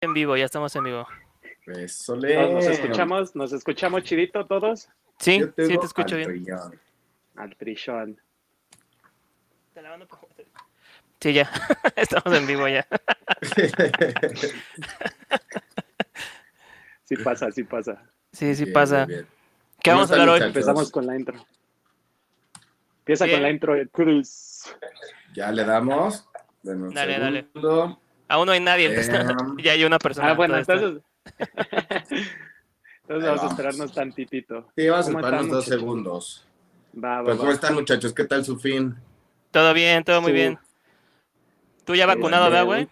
en vivo, ya estamos en vivo. Eso Todos Nos escuchamos, nos escuchamos chidito todos. Sí, sí te escucho al bien. trillón. Al trillón. Sí, ya. Estamos en vivo ya. Sí pasa, sí pasa. Sí, sí Bien, pasa. bien. ¿Qué ¿Cómo vamos a hablar hoy? Empezamos con la intro. Empieza Bien. con la intro de Cruz. Ya le damos. Dale, dale. Aún no hay nadie, entonces ya hay una persona. Ah, bueno, entonces. entonces vamos a esperarnos tantitito. Sí, vamos a ¿Cómo esperarnos dos muchachos? segundos. Va, va, Pues, ¿cómo va. están, muchachos? ¿Qué tal su fin? Todo bien, todo muy Sí. bien. ¿Tú ya Sí, vacunado, verdad, güey?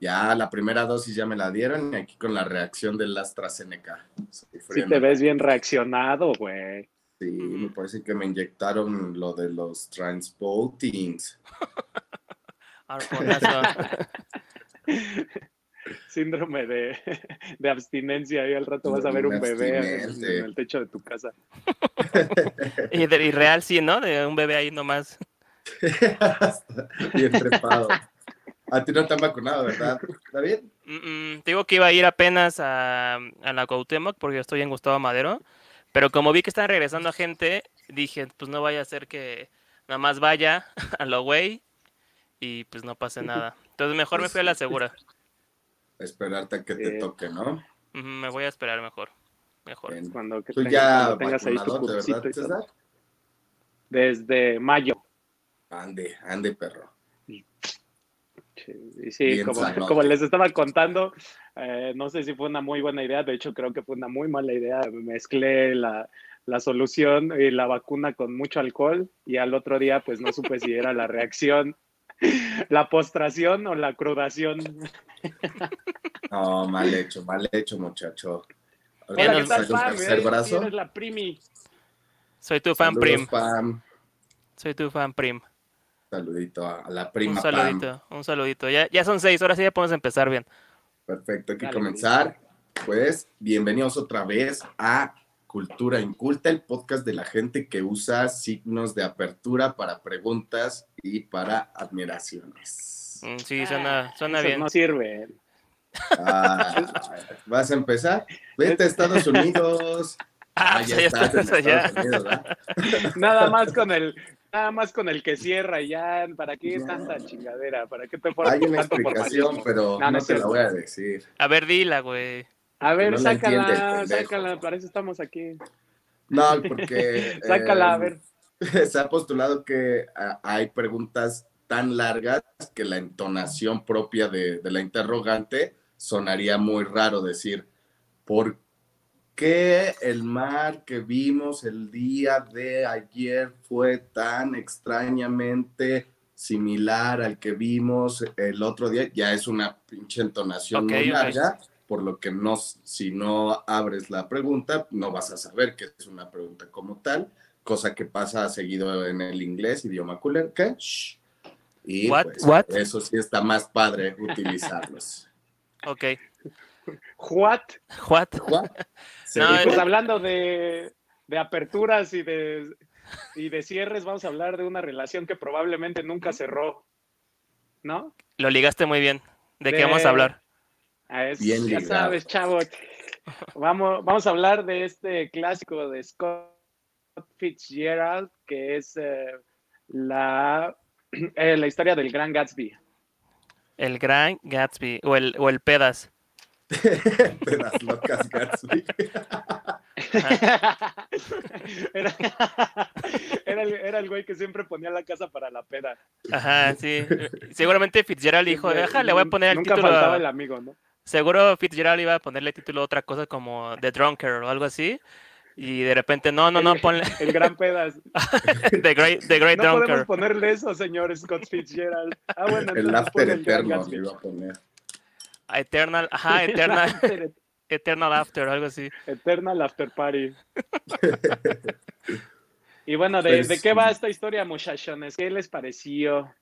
Ya la primera dosis ya me la dieron y aquí con la reacción del AstraZeneca. Sí te ves bien reaccionado, güey. Sí, me parece que me inyectaron lo de los transportings. Síndrome de, de abstinencia. Y al rato vas a ver un bebé en, el techo de tu casa. y, de- y real, sí, ¿no? De un bebé ahí nomás. Bien trepado. A ti no te han vacunado, ¿verdad? ¿Está bien? Mm, mm, te digo que iba a ir apenas a, a la Cuauhtémoc porque yo estoy en Gustavo Madero, pero como vi que están regresando a gente, dije, pues no vaya a ser que nada más vaya a lo güey y pues no pase nada. Entonces mejor me fui a la segura. Esperarte a que te toque, ¿no? Me voy a esperar mejor. Mejor. Bien. Cuando, que Tú tengas, ya cuando tengas ahí tu vacunado, ¿de cursito verdad, y todo. César? Desde mayo. Ande, ande, perro. Sí, sí, como les estaba contando, eh, no sé si fue una muy buena idea, de hecho creo que fue una muy mala idea. Mezclé la, la solución y la vacuna con mucho alcohol y al otro día pues no supe si era la reacción, la postración o la crudación. No, mal hecho, mal hecho, muchacho. Hola, nos ¿qué tal, ¿Sacas Pam? un tercer Eres- brazo? Eres la primi. Soy tu fan Saludos, prim. Pam. Soy tu fan prim. Saludito a la Un prima Pam. saludito, un saludito. Ya, ya son seis, ahora sí ya podemos empezar bien. Perfecto, hay que Dale, comenzar. Pues, bienvenidos otra vez a Cultura Inculta, el podcast de la gente que usa signos de apertura para preguntas y para admiraciones. Mm, Sí, suena, suena Esos bien. No sirven. Ah, ¿Vas a empezar? Vete a Estados Unidos. Ah, Ah, pues ya ya estás en estás allá. Estados Unidos, ¿verdad? Nada más con el, nada más con el que cierra ya, ¿para qué No. tanta chingadera? ¿Para qué te fuera Hay una tanto explicación, formalismo? pero No, no te la voy a decir. A ver, dila, güey. A ver, no entiende sácala, sácala, para eso estamos aquí. No, porque Sácala, a eh, ver. se ha postulado que hay preguntas tan largas que la entonación propia de, de la interrogante sonaría muy raro decir, ¿por qué el mar que vimos el día de ayer fue tan extrañamente similar al que vimos el otro día? Ya es una pinche entonación muy larga, por lo que no, si no abres la pregunta, no vas a saber que es una pregunta como tal cosa que pasa seguido en el inglés, idioma cooler, que shh. y What? pues, What? eso sí está más padre utilizarlos. Ok. What? What? What? Sí, No, Pues hablando de, de aperturas y de, y de cierres, vamos a hablar de una relación que probablemente nunca cerró. ¿No? Lo ligaste muy bien. ¿De qué vamos a hablar? Ah, es- Bien ya ligado. sabes, chavo. Vamos, vamos a hablar de este clásico de Scott Fitzgerald, que es eh, la, eh, la historia del gran Gatsby. El Gran Gatsby o el, o el Pedas. Pedas locas Gatsby. era, era el, era el güey que siempre ponía la casa para la peda. Ajá, sí. Seguramente Fitzgerald dijo, deja, le voy a poner el Nunca título. faltaba el amigo, ¿no? Seguro Fitzgerald iba a ponerle título a otra cosa como The Drunker o algo así. Y de repente, no, no, no, El- ponle El gran pedas. The Great, the great No podemos Drunker. ponerle eso, señor Scott Fitzgerald. Ah, bueno, El entonces after eterno le iba a poner. Eternal, ajá, Eternal, after- Eternal After, algo así. Eternal After Party. Y bueno, ¿de, Pues, de qué va esta historia, muchachones? ¿Qué les pareció?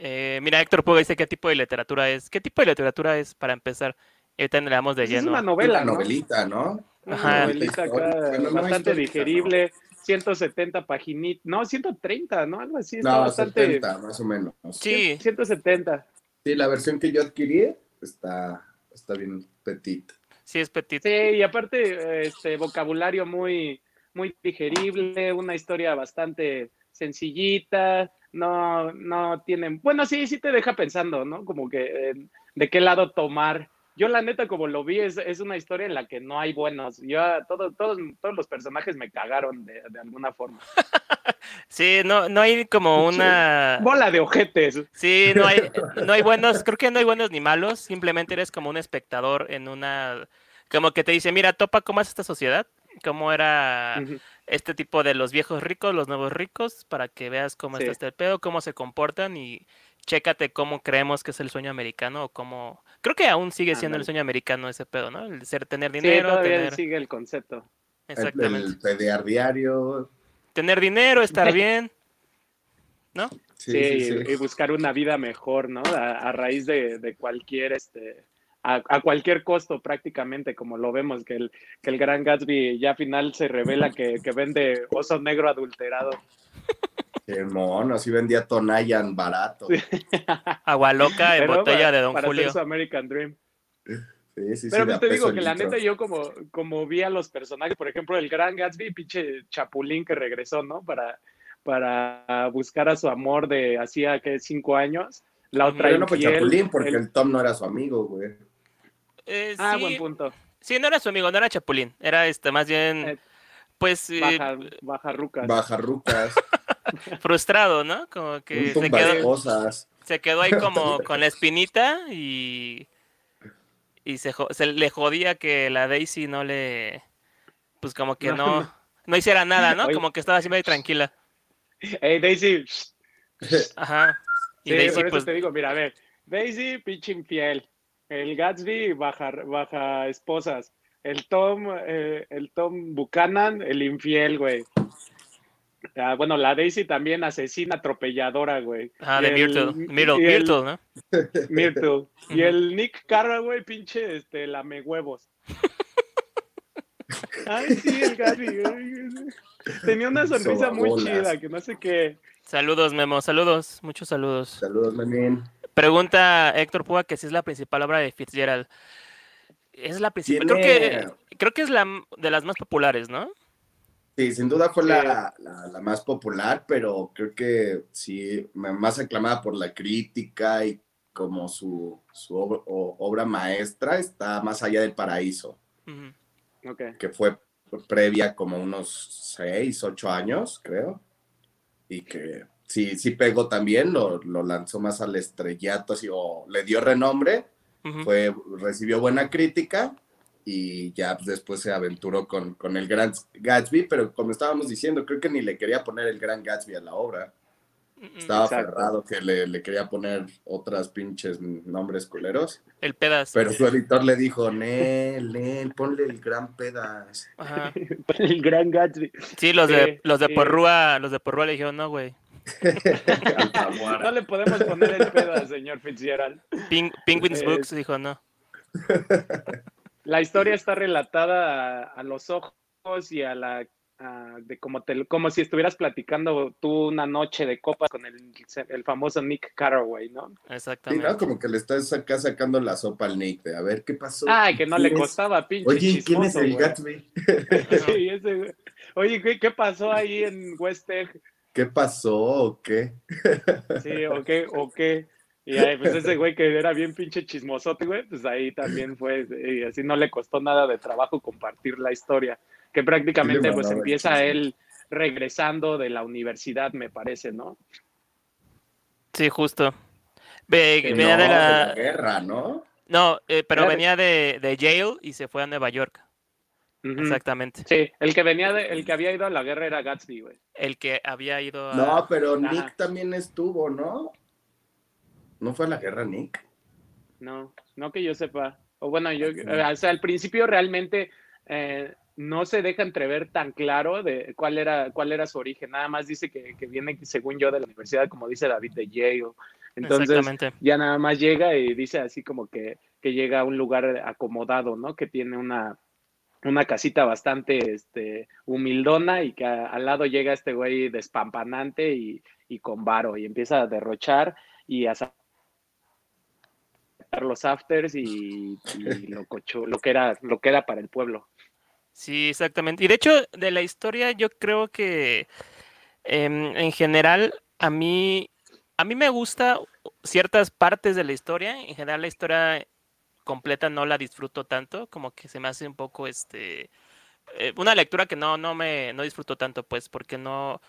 Eh, mira, Héctor Puga dice qué tipo de literatura es. ¿Qué tipo de literatura es para empezar? Ahorita le damos de Pues es lleno. una novela, Una ¿no? novelita, ¿no? Una Ajá. novelita acá Bueno, no bastante histórica, digerible, 170 paginitas, no, 130, ¿no? Algo así, está No, bastante... 70, más o menos. Sí, 170. Sí, la versión que yo adquirí está, está bien petit. Sí, es petit. Sí, y aparte, este vocabulario muy, muy digerible, una historia bastante sencillita, no, no tienen, bueno, sí, sí te deja pensando, ¿no? Como que eh, de qué lado tomar. Yo la neta, como lo vi, es, es una historia en la que no hay buenos. Yo, todo, todos, todos los personajes me cagaron de, de alguna forma. Sí, no, no hay como una. Bola de ojetes. Sí, no hay, no hay buenos, creo que no hay buenos ni malos, simplemente eres como un espectador en una. Como que te dice, mira, topa cómo es esta sociedad, cómo era. Este tipo de los viejos ricos, los nuevos ricos, para que veas cómo Sí. está este pedo, cómo se comportan y chécate cómo creemos que es el sueño americano o cómo... Creo que aún sigue siendo el sueño americano ese pedo, ¿no? El ser, tener Sí, dinero, todavía tener... sigue el concepto. El, Exactamente. el pedear diario. Tener dinero, estar bien, ¿no? Sí, Sí, sí, sí. Y, y buscar una vida mejor, ¿no? A, a raíz de, de cualquier, este, a, a cualquier costo prácticamente, como lo vemos, que el, que el gran Gatsby ya al final se revela que, que vende oso negro adulterado. Qué mono, así vendía Tonayan barato. Agua loca en Pero botella para- de Don para hacer Julio. su American Dream. Sí, sí, sí, Pero pues te digo que la neta yo como, como vi a los personajes, por ejemplo, el gran Gatsby, pinche Chapulín que regresó, ¿no? Para, para buscar a su amor de hacía que cinco años. La otra Pero no fue Chapulín, porque el- el Tom no era su amigo, güey. Eh, Ah, sí, buen punto. sí, no era su amigo, no era Chapulín, era este más bien, Eh, pues, eh, Baja, baja rucas. Bajarrucas, frustrado, ¿no? Como que se quedó, cosas. se quedó ahí como con la espinita y, y se, le jodía que la Daisy no le, pues como que No, no, hiciera nada, ¿no? Oye. Como que estaba siempre ahí tranquila. Hey, Daisy. Ajá. Y Sí, Daisy, por eso pues, te digo, mira, a ver, Daisy, pinche infiel. El Gatsby, baja, baja esposas. El Tom, eh, el Tom Buchanan, el infiel, güey. Ah, bueno, la Daisy también asesina atropelladora, güey. Y de el- Myrtle, Myrtle, y el- Myrtle, ¿no? Myrtle. Y el Nick Carraway, pinche, este, lame huevos. Ay, sí, el Gatsby. güey. Tenía una sonrisa muy chida, que no sé qué. Saludos, Memo, saludos, muchos saludos. Saludos, Menin. Pregunta Héctor Púa que si es la principal obra de Fitzgerald. Es la principal, creo que, creo que es la de las más populares, ¿no? Sí, sin duda fue Sí. la, la- la más popular, pero creo que sí, más aclamada por la crítica y como su, su ob- o- obra maestra está más allá del paraíso, Ujú. Ok. que fue previa como unos seis, ocho años, creo, y que sí, sí pegó también, lo, lo lanzó más al estrellato, así, o le dio renombre, fue, recibió buena crítica y ya pues, después se aventuró con, con el Gran Gatsby, pero como estábamos diciendo, creo que ni le quería poner el Gran Gatsby a la obra. Estaba Exacto. aferrado que le, le quería poner otras pinches nombres culeros, El pedazo. pero su editor le dijo, Nel, Nel, ponle el Gran Pedas. Ajá. El gran Gatsby. Sí, los de los de. Porrúa, los de Porrúa le dijeron, no, güey. No le podemos poner el pedo al señor Fitzgerald. Ping- Penguins Eh, Books dijo, no. La historia está relatada a, a los ojos y a la a- de como te como si estuvieras platicando tú una noche de copas con el, el famoso Nick Carraway, ¿no? Sí, Exactamente. ¿no? Como que le estás acá sacando la sopa al Nick, de a ver qué pasó. Ay, que no le costaba, pinche Oye, ¿quién es el güey. Gatsby? Sí, ese. Oye, ¿qué, qué pasó ahí en West Egg? ¿Qué pasó o qué? Sí, o qué, o qué. Y ahí, pues ese güey que era bien pinche chismosote, güey, pues ahí también fue, y así no le costó nada de trabajo compartir la historia, que prácticamente pues empieza él regresando de la universidad, me parece, ¿no? Sí, justo. Ve- venía no, de la... la guerra, ¿no? No, eh, pero de- venía de, de Yale y se fue a Nueva York. Exactamente. Sí, el que venía de, el que había ido a la guerra era Gatsby, güey. El que había ido a... No, pero Ajá. Nick también estuvo, ¿no? ¿No fue a la guerra Nick? No, no que yo sepa. O bueno, yo, o sea, al principio realmente eh, no se deja entrever tan claro de cuál era, cuál era su origen. Nada más dice que, que viene, según yo, de la universidad, como dice David, de Yale. Entonces, Exactamente. ya nada más llega y dice así como que, que llega a un lugar acomodado, ¿no? Que tiene una, una casita bastante este, humildona y que al lado llega este güey despampanante y, y con varo y empieza a derrochar y a los afters y, lo, cocho, lo, que era, lo para el pueblo. Sí, exactamente. Y de hecho, de la historia, yo creo que em, en general a mí, a mí me gusta ciertas partes de la historia. En general, la historia completa no la disfruto tanto, como que se me hace un poco este eh, una lectura que no, no me no disfruto tanto, pues, porque no,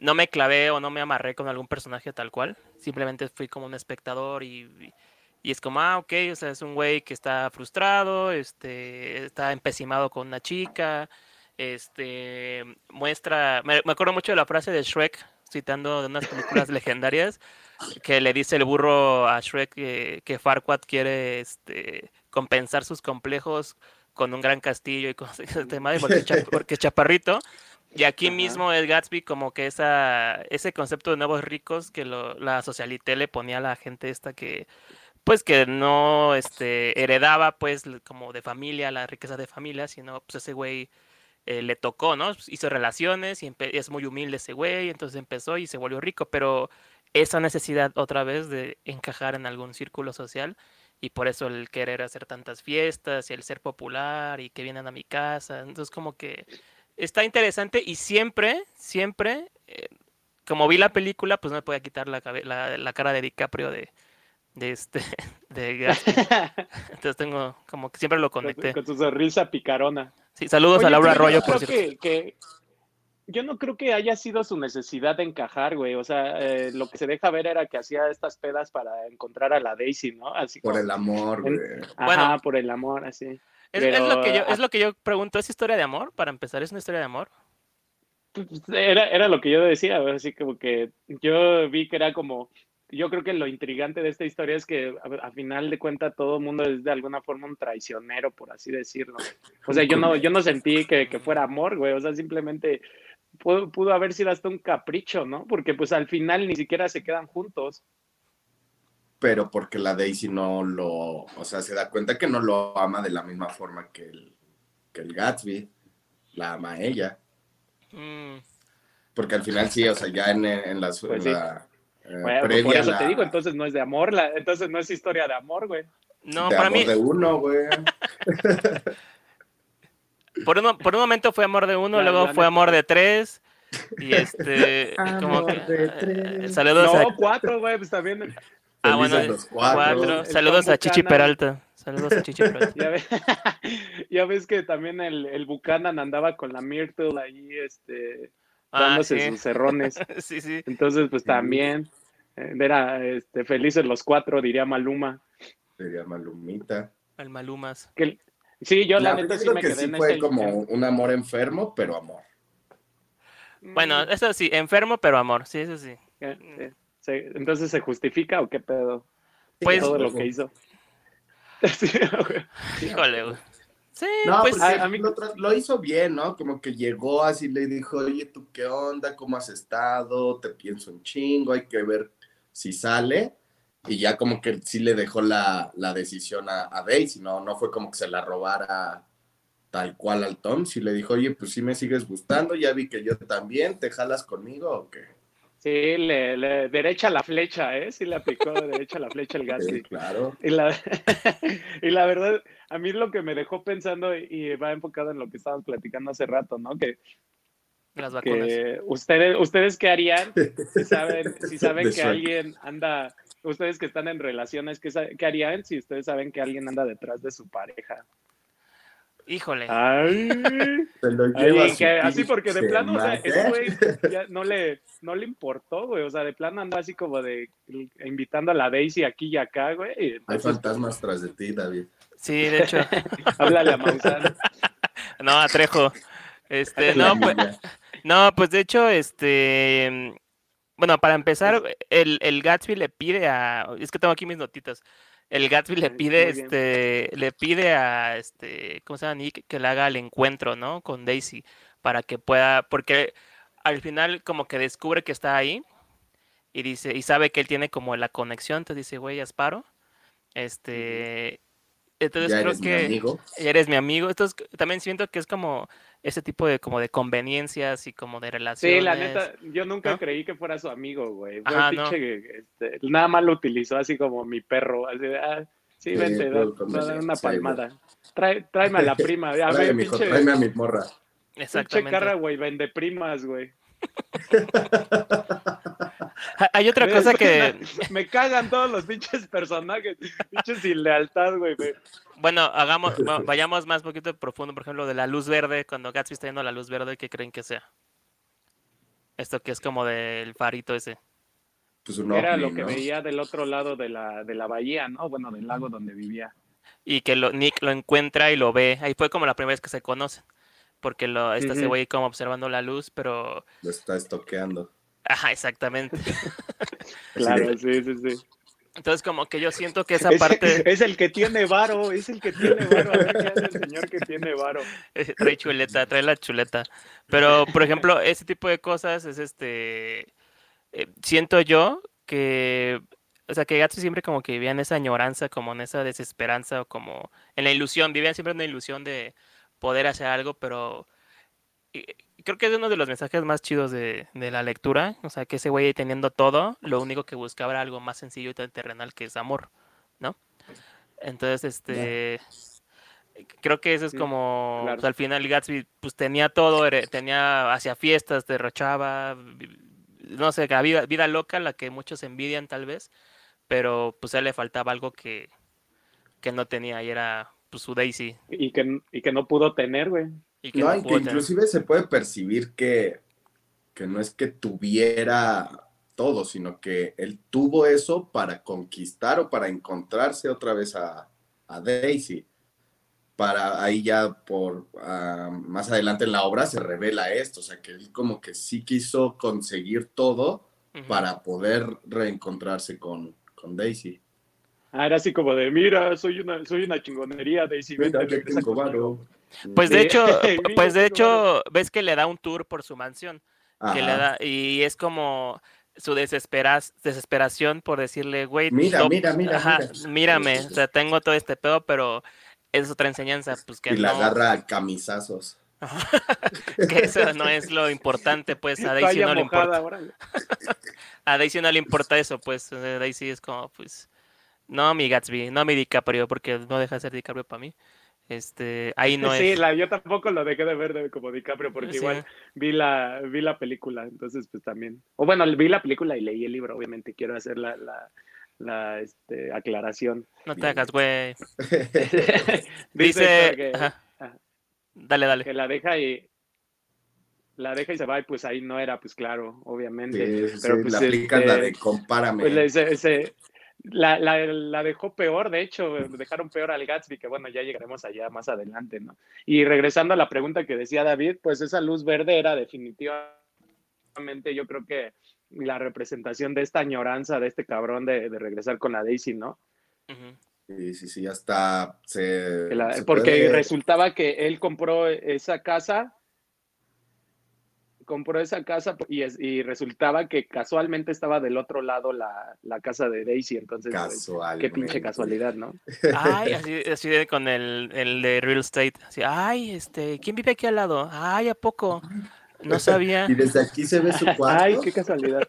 no me clavé o no me amarré con algún personaje tal cual. Simplemente fui como un espectador y, y es como, ah, ok, o sea, es un güey que está frustrado, este, está empecinado con una chica, este, muestra, me, acuerdo mucho de la frase de Shrek, citando de unas películas legendarias, que le dice el burro a Shrek que, que Farquaad quiere este, compensar sus complejos con un gran castillo y con ese tema porque, chaparrito. Y aquí mismo el Gatsby como que esa, ese concepto de nuevos ricos que lo, la socialité le ponía a la gente esta que pues que no este, heredaba pues como de familia la riqueza de familia, sino pues ese güey eh, le tocó, ¿no? Hizo relaciones y es muy humilde ese güey, entonces empezó y se volvió rico, pero esa necesidad otra vez de encajar en algún círculo social y por eso el querer hacer tantas fiestas y el ser popular y que vienen a mi casa, entonces como que está interesante y siempre, siempre, eh, como vi la película, pues no me podía quitar la, la, cara de DiCaprio de, de este, de Entonces tengo, como que siempre lo conecté. Con, tu sonrisa picarona. Sí, saludos a Laura Arroyo, por cierto. Que, yo no creo que haya sido su necesidad de encajar, güey. O sea, eh, lo que se deja ver era que hacía estas pedas para encontrar a la Daisy, ¿no? Así por el amor, güey. Ajá, por el amor, así. Es, lo que yo, es lo que yo pregunto, ¿es historia de amor? Para empezar, ¿es una historia de amor? Pues, era, era lo que yo decía, así como que yo vi que era como, yo creo que lo intrigante de esta historia es que a, final de cuentas todo el mundo es de alguna forma un traicionero, por así decirlo. O sea, yo no, yo no sentí que, fuera amor, güey, o sea, simplemente pudo, pudo haber sido hasta un capricho, ¿no? Porque pues al final ni siquiera se quedan juntos pero porque la Daisy no lo, o sea, se da cuenta que no lo ama de la misma forma que el, que el Gatsby, la ama a ella. Mm. Porque al final sí, o sea, ya en, pues la... Eh, pues por eso te digo, entonces no es de amor, la, entonces no es historia de amor, güey. No, para mí... de uno, güey. por, un, por un momento fue amor de uno, luego fue amor de tres. Y este, como que, de tres. saludos no, cuatro, güey, pues también Ah, bueno, cuatro. Saludos a Chichi Peralta. Saludos a Chichi Peralta. ya, ves, que también el, el, Buchanan andaba con la Myrtle ahí, este, ah, dándose sus cerrones. sí, sí. Entonces, pues también, eh, era este, felices los cuatro, diría Maluma. Diría Malumita. El Malumas. sí, yo la, neta sí me quedé sí fue como un amor enfermo, pero amor. Bueno, mm. eso sí, enfermo, pero amor, sí, eso sí. sí entonces se justifica o qué pedo? Pues, todo lo que hizo. Híjole, güey. Sí, no, pues, pues a, mí lo, hizo bien, ¿no? Como que llegó así, le dijo, oye, ¿tú qué onda? ¿Cómo has estado? Te pienso un chingo, hay que ver si sale. Y ya como que sí le dejó la, decisión a, a, Daisy, ¿no? No fue como que se la robara tal cual al Tom. Sí le dijo, oye, pues sí me sigues gustando, ya vi que yo también, ¿te jalas conmigo o qué? Sí, le, derecha la flecha, ¿eh? Sí le aplicó derecha la flecha el Gasly. Sí, claro. Y la, y la verdad, a mí lo que me dejó pensando y va enfocado en lo que estábamos platicando hace rato, ¿no? Que, Las vacunas. ustedes, ustedes qué harían si saben, si saben que alguien anda, ustedes que están en relaciones, ¿qué, ¿qué harían si ustedes saben que alguien anda detrás de su pareja? Híjole. Ay, así porque de plano, o sea, ese güey no le, no le importó, güey. O sea, de plano anda así como de invitando a la Daisy aquí y acá, güey. Hay fantasmas tras de ti, David. Sí, de hecho. Háblale a Maussan. no, a Trejo. Este, no, pues, no, pues de hecho, este. Bueno, para empezar, el, el Gatsby le pide a. Es que tengo aquí mis notitas el Gatsby le pide, este, le pide a este, ¿cómo se llama? Nick que le haga el encuentro, ¿no? Con Daisy, para que pueda, porque al final como que descubre que está ahí y dice, y sabe que él tiene como la conexión, entonces dice, güey, Asparo. Este, entonces creo que amigo. eres mi amigo. Entonces también siento que es como ese tipo de como de conveniencias y como de relaciones. Sí, la neta, yo nunca creí que fuera su amigo, güey. Este, nada más lo utilizó así como mi perro, así de, ah, Sí, vente, da, da una palmada. Trae, tráeme a la prima. A tráeme, ver, pinche, tráeme a mi morra. pinche Exactamente. carra, güey, vende primas, güey. Hay otra cosa que, Me cagan todos los pinches personajes. Pinches sin lealtad, güey. bueno, hagamos, va- vayamos más poquito profundo, por ejemplo, de la luz verde, cuando Gatsby está yendo a la luz verde, ¿qué creen que sea? Esto que es como del farito ese. Pues un Era ovni, lo que ¿no? veía del otro lado de la, de la bahía, ¿no? Bueno, del lago donde vivía. Y que lo, Nick lo encuentra y lo ve. Ahí fue como la primera vez que se conocen. Porque lo, está ese Ujú. güey como observando la luz, pero... Lo está estoqueando. Ajá, exactamente. Claro, sí, sí, sí. Entonces como que yo siento que esa Es, parte... es el que tiene varo, es el que tiene varo. A ver qué hace el señor que tiene varo. Eh, trae chuleta, trae la chuleta. Pero, por ejemplo, ese tipo de cosas es este. eh, siento yo que. O sea, que Gatsby siempre como que vivía en esa añoranza, como en esa desesperanza, o como en la ilusión, vivían siempre en la ilusión de poder hacer algo, pero creo que es uno de los mensajes más chidos de, de la lectura. O sea, que ese güey teniendo todo, lo único que buscaba era algo más sencillo y tan terrenal que es amor, ¿no? Entonces, este. Creo que eso es Sí, como. claro. pues, al final Gatsby pues tenía todo, era- tenía hacía fiestas, derrochaba, no sé, la vida, vida loca, la que muchos envidian tal vez, pero pues a él le faltaba algo que, que no tenía y era pues su Daisy. Y que, y que no pudo tener, güey. Y que No, no y que pudo tener. inclusive se puede percibir que, que no es que tuviera todo, sino que él tuvo eso para conquistar o para encontrarse otra vez a, a Daisy. Para ahí ya por ah, más adelante en la obra se revela esto, o sea que él como que sí quiso conseguir todo para poder reencontrarse con, con Daisy. Ah, era así como de, mira, soy una, soy una chingonería, Daisy, vente, regresa tengo conmigo". varo. Pues de hecho, pues de hecho, ves que le da un tour por su mansión. que le Ajá. da, y es como su desespera- desesperación por decirle, güey, Mira, no- mira, mira, ajá, mira. mírame, o sea, tengo todo este pedo, pero es otra enseñanza, pues que Y la agarra a camisazos. que eso no es lo importante, pues a Daisy no le importa, a Daisy no le importa eso, pues Daisy es como, pues, no mi Gatsby, no mi DiCaprio, porque no deja de ser DiCaprio para mí, este, ahí no sí, es, la, yo tampoco lo dejé de ver de- como DiCaprio, porque Sí. igual vi la, vi la película, entonces pues también. O bueno, vi la película y leí el libro, obviamente, quiero hacer la, la, la este, aclaración. no te Bien. hagas, güey, Dice, dice, que, ajá, ajá. dale, dale, que la deja y la deja y se va y pues ahí no era, pues claro, obviamente. Sí, Pero, sí, pues, aplican la este, de compárame. Pues ese- la, la, la dejó peor, de hecho, dejaron peor al Gatsby, que bueno, ya llegaremos allá más adelante, ¿no? Y regresando a la pregunta que decía David, pues esa luz verde era definitivamente, yo creo que la representación de esta añoranza de este cabrón de, de regresar con la Daisy, ¿no? Sí, sí, sí, hasta se. Que la- se porque puede- resultaba que él compró esa casa, compró esa casa y, es- y resultaba que casualmente estaba del otro lado la, la casa de Daisy, entonces, pues, Casual. qué pinche casualidad, ¿no? Ay, así, así de con el, el de real estate. Así, ay, este, ¿quién vive aquí al lado? Ay, ¿a poco? No sabía. Y desde aquí se ve su cuarto. Ay, qué casualidad.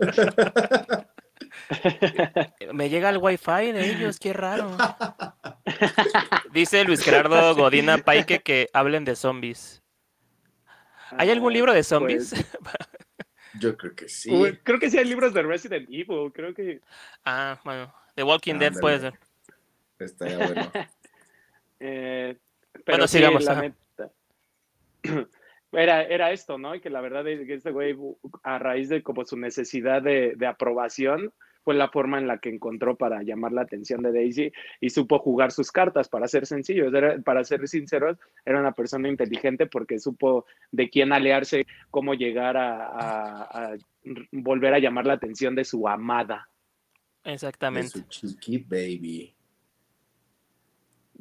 Me llega el wifi de ellos, qué raro. Dice Luis Gerardo Godina Paike que hablen de zombies. ¿Hay algún libro de zombies? Pues, Yo creo que sí. uy, creo que sí hay libros de Resident Evil, creo que ah, bueno. The Walking Dead Ándale. puede ser. Estaría bueno. Eh, pero Bueno, sí, sigamos, la. Era, era esto, ¿no? Y que la verdad es que este güey, a raíz de como su necesidad de, de aprobación, fue la forma en la que encontró para llamar la atención de Daisy y supo jugar sus cartas, para ser sencillos, era- para ser sinceros, era una persona inteligente porque supo de quién aliarse, cómo llegar a, a- a volver a llamar la atención de su amada. De Exactamente. su chiqui baby.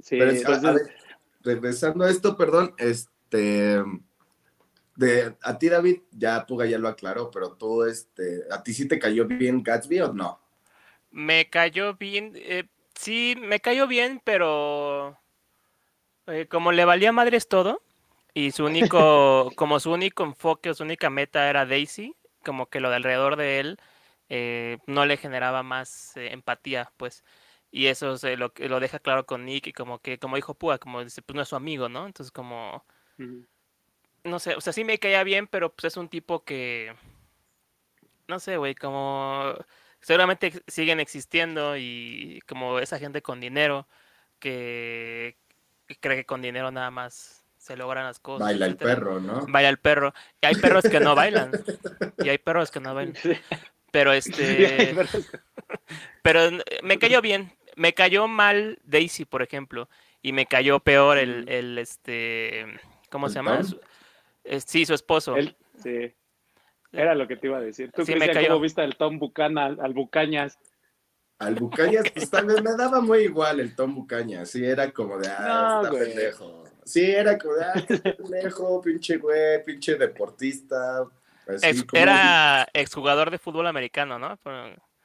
Sí, Pero es- a- a entonces- ver, regresando a esto, perdón, este. De, a ti, David, ya Puga ya lo aclaró, pero tú, este, ¿a ti sí te cayó bien Gatsby o no? Me cayó bien. eh, sí, me cayó bien, pero eh, como le valía madres todo y su único, como su único enfoque o su única meta era Daisy, como que lo de alrededor de él eh, no le generaba más eh, empatía, pues. Y eso se lo, lo deja claro con Nick y como que, como dijo Púa, como dice, pues no es su amigo, ¿no? Entonces como, no sé, o sea, sí me caía bien, pero pues es un tipo que, no sé, güey, como seguramente siguen existiendo y como esa gente con dinero que, cree que con dinero nada más se logran las cosas. Baila el perro, ¿no? Baila el perro. Y hay perros que no bailan. Y hay perros que no bailan. Pero este. Pero me cayó bien. Me cayó mal Daisy, por ejemplo. Y me cayó peor el, mm. el este. ¿Cómo se llama? Sí, su esposo. sí. Era lo que te iba a decir. ¿Tú sí, me cayó. cómo viste el Tom Bucana, al Bucañas? Al Bucañas, pues también me daba muy igual el Tom Bucañas. Sí, era como de, ah, está pendejo. Sí, era como de, ah, pendejo, pinche güey, pinche deportista. era exjugador de fútbol americano, ¿no?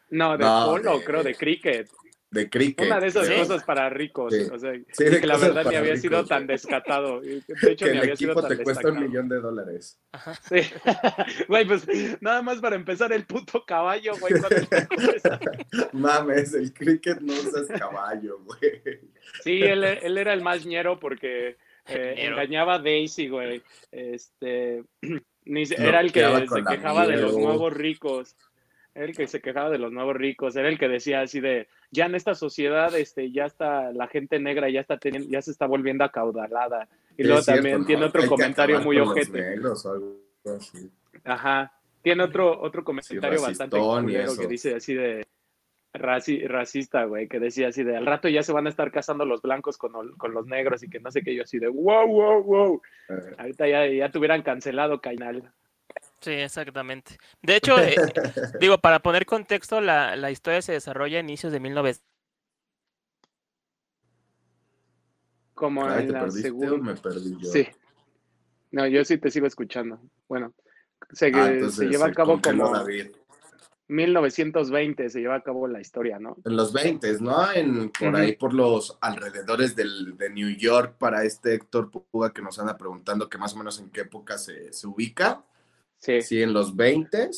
No, de polo, creo, de cricket de cricket. Una de esas cosas para ricos. O sea, que la verdad ni había sido tan descatado. De hecho, que ni el había equipo sido tan te cuesta un millón de dólares. Sí. Güey, pues nada más para empezar el puto caballo, güey. Mames, el cricket no usas caballo, güey. Sí, él, él era el más ñero porque eh, engañaba a Daisy, güey. Este, era el que se quejaba de los nuevos ricos. Era el que se quejaba de los nuevos ricos, era el que decía así de, ya en esta sociedad, este, ya está, la gente negra ya está teniendo, ya se está volviendo acaudalada. Y luego también tiene otro comentario muy ojete. Ajá. Tiene otro, otro comentario bastante culero que dice así de racista, güey, que decía así de al rato ya se van a estar casando los blancos con, los negros y que no sé qué yo así de wow, wow, wow. Ahorita ya, ya te hubieran cancelado, Cainal. Sí, exactamente. De hecho, eh, digo, para poner contexto, la, la, historia se desarrolla a inicios de 1900. Como en la segunda. me perdí yo? Sí. No, yo sí te sigo escuchando. Bueno, se, ah, se lleva a cabo como. David. 1920 se lleva a cabo la historia, ¿no? En los 20, ¿no? En, por ahí, por los alrededores del, de New York, para este Héctor Puga que nos anda preguntando que más o menos en qué época se, se ubica. Sí. en los 20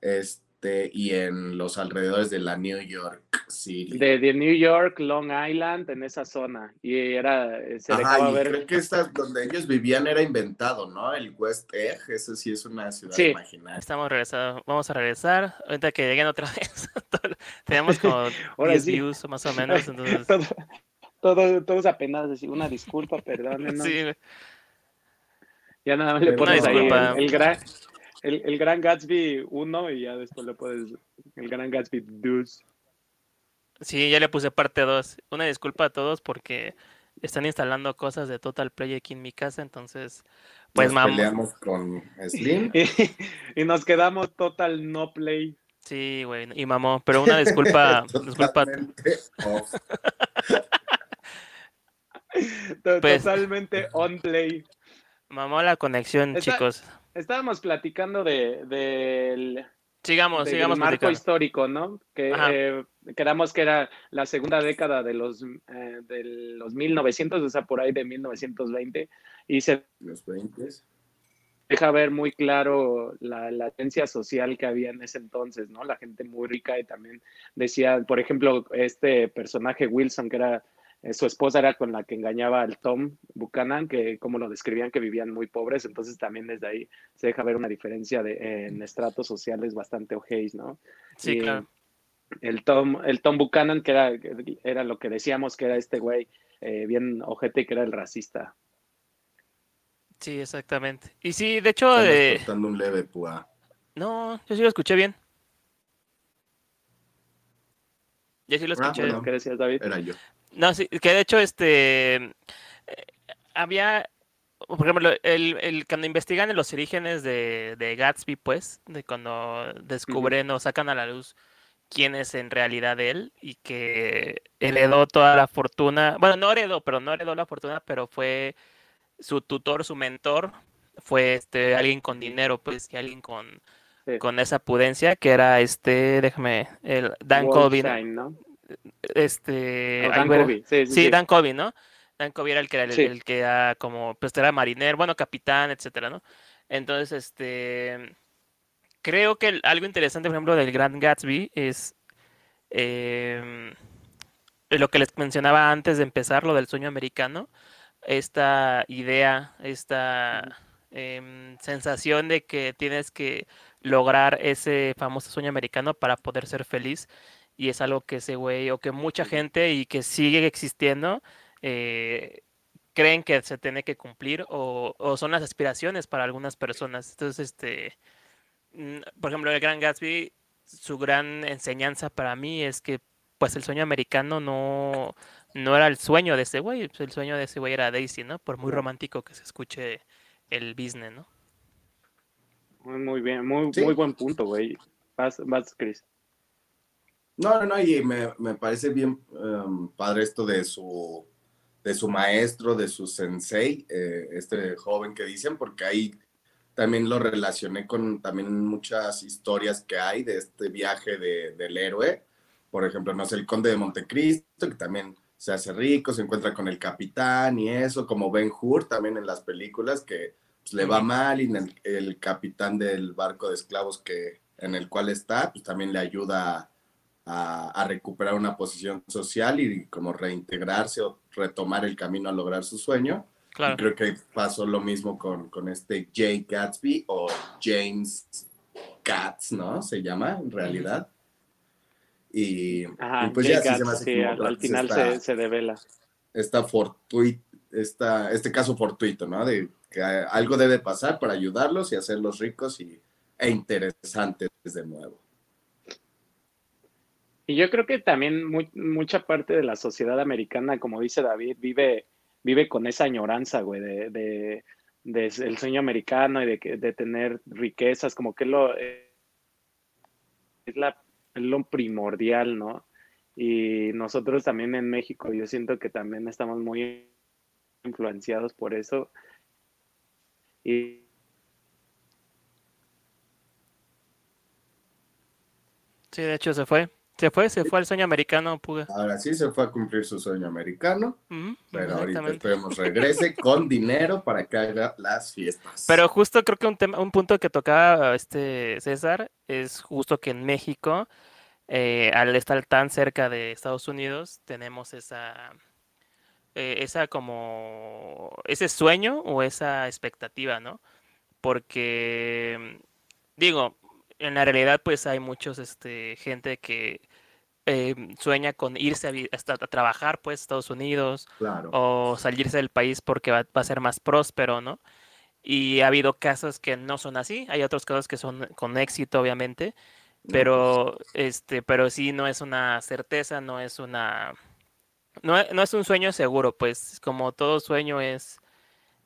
este, y en los alrededores de la New York City. De, de New York, Long Island, en esa zona. Y era, se Ajá, y ver... creo que esta, donde ellos vivían era inventado, ¿no? El West Egg, eso sí es una ciudad sí. imaginaria. Estamos regresando, vamos a regresar, ahorita que lleguen otra vez. Tenemos como 10 views más o menos, entonces... todo, todos apenas decir una disculpa, perdón. Sí, ya nada más le pones ahí el, gran, el, gran Gatsby 1 y ya después le pones el gran Gatsby 2. Sí, ya le puse parte 2. Una disculpa a todos porque están instalando cosas de Total Play aquí en mi casa, entonces pues nos peleamos con Slim y, nos quedamos Total No Play. Sí, güey, y mamó, pero una disculpa, disculpa. Pues Totalmente on play. Mamó la conexión, chicos. Estábamos platicando de, del sigamos, sigamos marco histórico, ¿no? Que eh, quedamos que era la segunda década de los, eh, de los 1900, o sea, por ahí de 1920, y se los 20. deja ver muy claro la latencia social que había en ese entonces, ¿no? La gente muy rica y también decía, por ejemplo, este personaje Wilson, que era su esposa era con la que engañaba al Tom Buchanan, que como lo describían que vivían muy pobres, entonces también desde ahí se deja ver una diferencia de, en estratos sociales bastante ojéis, ¿no? Sí, claro. El Tom, el Tom Buchanan, que era, era lo que decíamos que era este güey eh, bien ojete, que era el racista. Sí, exactamente. Y sí, de hecho... Eh... un leve. No, yo sí lo escuché bien. Yo sí lo ah, escuché. ¿Qué decías, David? Era yo. No, sí, que de hecho, este, había, por ejemplo, el, el, cuando investigan los orígenes de, de Gatsby, pues, de cuando descubren o sacan a la luz quién es en realidad él y que heredó toda la fortuna, bueno, no heredó, pero no heredó la fortuna, pero fue su tutor, su mentor, fue este alguien con dinero, pues, y alguien con, con esa pudencia, que era este, déjame, el Dan Colvin. ¿no? Este Dan Kobe. Sí, Dan Kobe, ¿no? Dan Kobe era el que era el, que era como pues era marinero, bueno, capitán, etcétera, ¿no? Entonces, este creo que algo interesante, por ejemplo, del Grand Gatsby es em, lo que les mencionaba antes de empezar, lo del sueño americano, esta idea, esta em, sensación de que tienes que lograr ese famoso sueño americano para poder ser feliz. Y es algo que ese güey, o que mucha gente y que sigue existiendo, eh, creen que se tiene que cumplir o, o, son las aspiraciones para algunas personas. Entonces, este, mm, por ejemplo, el Gran Gatsby, su gran enseñanza para mí es que pues el sueño americano no, no era el sueño de ese güey, pues, el sueño de ese güey era Daisy, ¿no? Por muy romántico que se escuche el business, ¿no? Muy bien, muy, muy buen punto, güey. Vas, vas, Chris. No, no, no, y me, me parece bien um, padre esto de su, de su maestro, de su sensei, eh, este joven que dicen, porque ahí también lo relacioné con también muchas historias que hay de este viaje de, del héroe. Por ejemplo, no sé, el conde de Montecristo, que también se hace rico, se encuentra con el capitán y eso, como Ben Hur también en las películas, que pues, le va mal y el, capitán del barco de esclavos que, en el cual está, pues también le ayuda a, recuperar una posición social y como reintegrarse o retomar el camino a lograr su sueño. Y creo que pasó lo mismo con, con este Jay Gatsby o James Katz, ¿no? Se llama en realidad. Y, pues ya se al, final se, se, devela. Esta esta, este caso fortuito, ¿no? De que algo debe pasar para ayudarlos y hacerlos ricos y, e interesantes de nuevo. Y yo creo que también mucha parte de la sociedad americana, como dice David, vive, vive con esa añoranza, güey, de, de, el sueño americano y de, de tener riquezas, como que lo, eh, es la lo primordial, ¿no? Y nosotros también en México, yo siento que también estamos muy influenciados por eso. Y Sí, de hecho se fue. Se fue, se fue al sueño americano, Puga. Ahora sí se fue a cumplir su sueño americano, pero ahorita esperemos regrese con dinero para que haga las fiestas. Pero justo creo que un, tema, un punto que tocaba este César es justo que en México eh, al estar tan cerca de Estados Unidos, tenemos esa, eh, esa como, ese sueño o esa expectativa, ¿no? Porque, digo, en la realidad pues hay muchos, este, gente que eh, sueña con irse a, a, trabajar pues Estados Unidos o salirse del país porque va, va, a ser más próspero, ¿no? Y ha habido casos que no son así, hay otros casos que son con éxito, obviamente, pero este pero sí no es una certeza no es una no, no es un sueño seguro pues como todo sueño es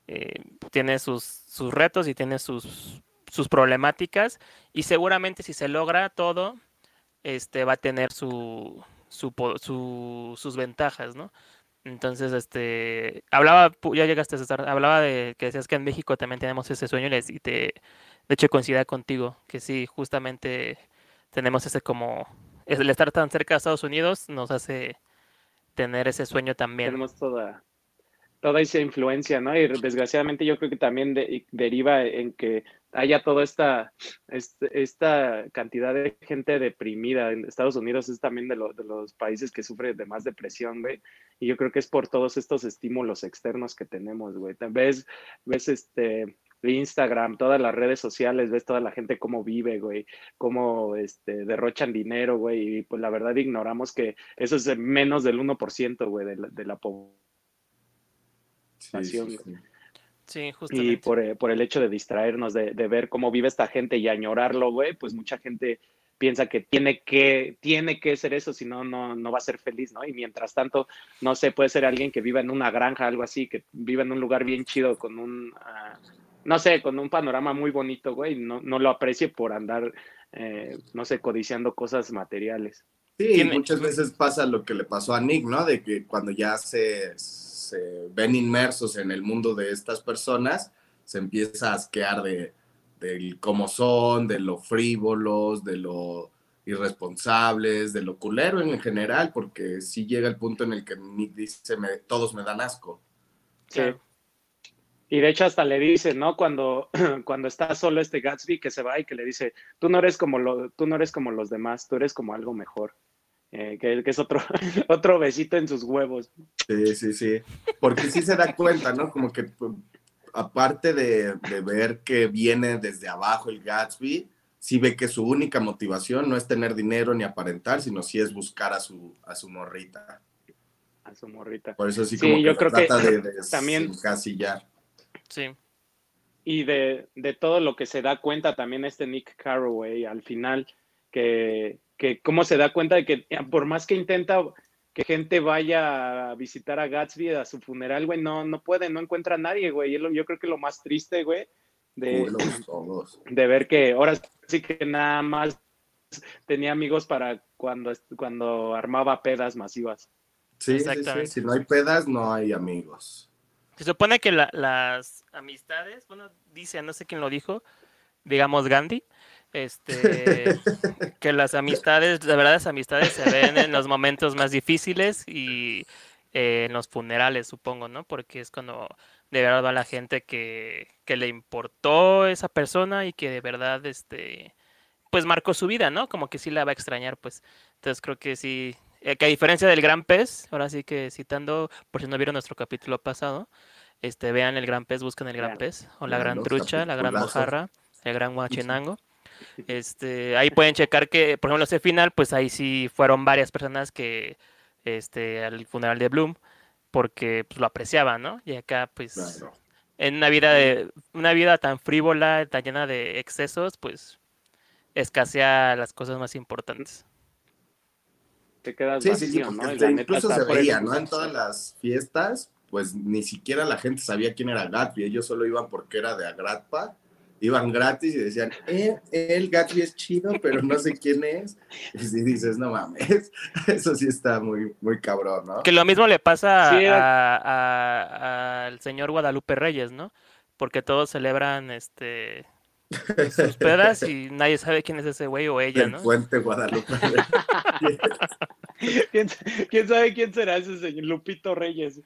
eh, tiene sus, sus retos y tiene sus sus problemáticas y seguramente si se logra todo este va a tener su, su, su sus ventajas no entonces este hablaba ya llegaste a estar hablaba de que decías que en México también tenemos ese sueño y te de hecho coincida contigo que sí justamente tenemos ese como, el estar tan cerca de Estados Unidos nos hace tener ese sueño también. Tenemos toda, toda esa influencia, ¿no? Y desgraciadamente yo creo que también deriva en que haya toda esta, este, esta cantidad de gente deprimida. En Estados Unidos es también de, de los países que sufre de más depresión, güey. Y yo creo que es por todos estos estímulos externos que tenemos, güey. Ves, ves este, Instagram, todas las redes sociales, ves toda la gente cómo vive, güey, cómo este, derrochan dinero, güey, y pues la verdad ignoramos que eso es menos del 1%, güey, de la, de la población. Sí, sí, Y por, eh, por, el hecho de distraernos, de, de, ver cómo vive esta gente y añorarlo, güey, pues mucha gente piensa que tiene que, tiene que ser eso, si no, no va a ser feliz, ¿no? Y mientras tanto, no sé, puede ser alguien que viva en una granja, algo así, que viva en un lugar bien chido con un... Uh, no sé, con un panorama muy bonito, güey, no, no lo aprecie por andar, eh, no sé, codiciando cosas materiales. Sí, muchas veces pasa lo que le pasó a Nick, ¿no? De que cuando ya se, se ven inmersos en el mundo de estas personas, se empieza a asquear de, de cómo son, de lo frívolos, de lo irresponsables, de lo culero en general, porque sí llega el punto en el que Nick dice, me, todos me dan asco. Sí. Y de hecho hasta le dice, ¿no? Cuando, cuando está solo este Gatsby que se va y que le dice, tú no eres como lo, tú no eres como los demás, tú eres como algo mejor. Eh, que, que, es otro, otro besito en sus huevos. Sí, sí, sí. Porque sí se da cuenta, ¿no? Como que pues, aparte de, de ver que viene desde abajo el Gatsby, sí ve que su única motivación no es tener dinero ni aparentar, sino sí es buscar a su, a su morrita. A su morrita. Por eso sí, como yo que creo trata que de, de también- encasillar. Sí. Y de, de todo lo que se da cuenta también este Nick Carraway al final, que, que cómo se da cuenta de que eh, por más que intenta que gente vaya a visitar a Gatsby a su funeral, güey, no, no puede, no encuentra a nadie, güey. Y es lo- Yo creo que lo más triste, güey, de, de ver que ahora sí que nada más tenía amigos para cuando, cuando armaba pedas masivas. Sí, sí, sí. Si no hay pedas, no hay amigos. Se supone que la- las amistades, bueno, dice, no sé quién lo dijo, digamos Gandhi, este, que las amistades, la verdad, las amistades se ven en los momentos más difíciles y eh, en los funerales, supongo, ¿no? Porque es cuando de verdad va la gente que, que le importó esa persona y que de verdad, este, pues marcó su vida, ¿no? Como que sí la va a extrañar, pues. Entonces creo que sí, eh, que a diferencia del Gran Pez, ahora sí que citando, por si no vieron nuestro capítulo pasado, este, vean el Gran Pez, buscan el Gran. Pez, o la Gran Trucha, la Gran. Mojarra, el Gran Huachinango. Este, ahí pueden checar que, por ejemplo, ese final, pues ahí sí fueron varias personas que, este, al funeral de Bloom, porque pues, lo apreciaban, ¿no? Y acá, pues, Claro. en una vida de, una vida tan frívola, tan llena de excesos, pues, escasea las cosas más importantes. Te quedas Sí, sí, sí, incluso se veía, ¿no? En todas las fiestas, pues ni siquiera la gente sabía quién era Gatsby. Ellos solo iban porque era de Agratpa. Iban gratis y decían, eh, el Gatsby es chido, pero no sé quién es. Y si dices, no mames, eso sí está muy, muy cabrón, ¿no? Que lo mismo le pasa Sí, a- a- al señor Guadalupe Reyes, ¿no? Porque todos celebran este sus pedas y nadie sabe quién es ese güey o ella, El ¿no? puente Guadalupe. ¿Quién, quién sabe quién será ese señor? Lupito Reyes.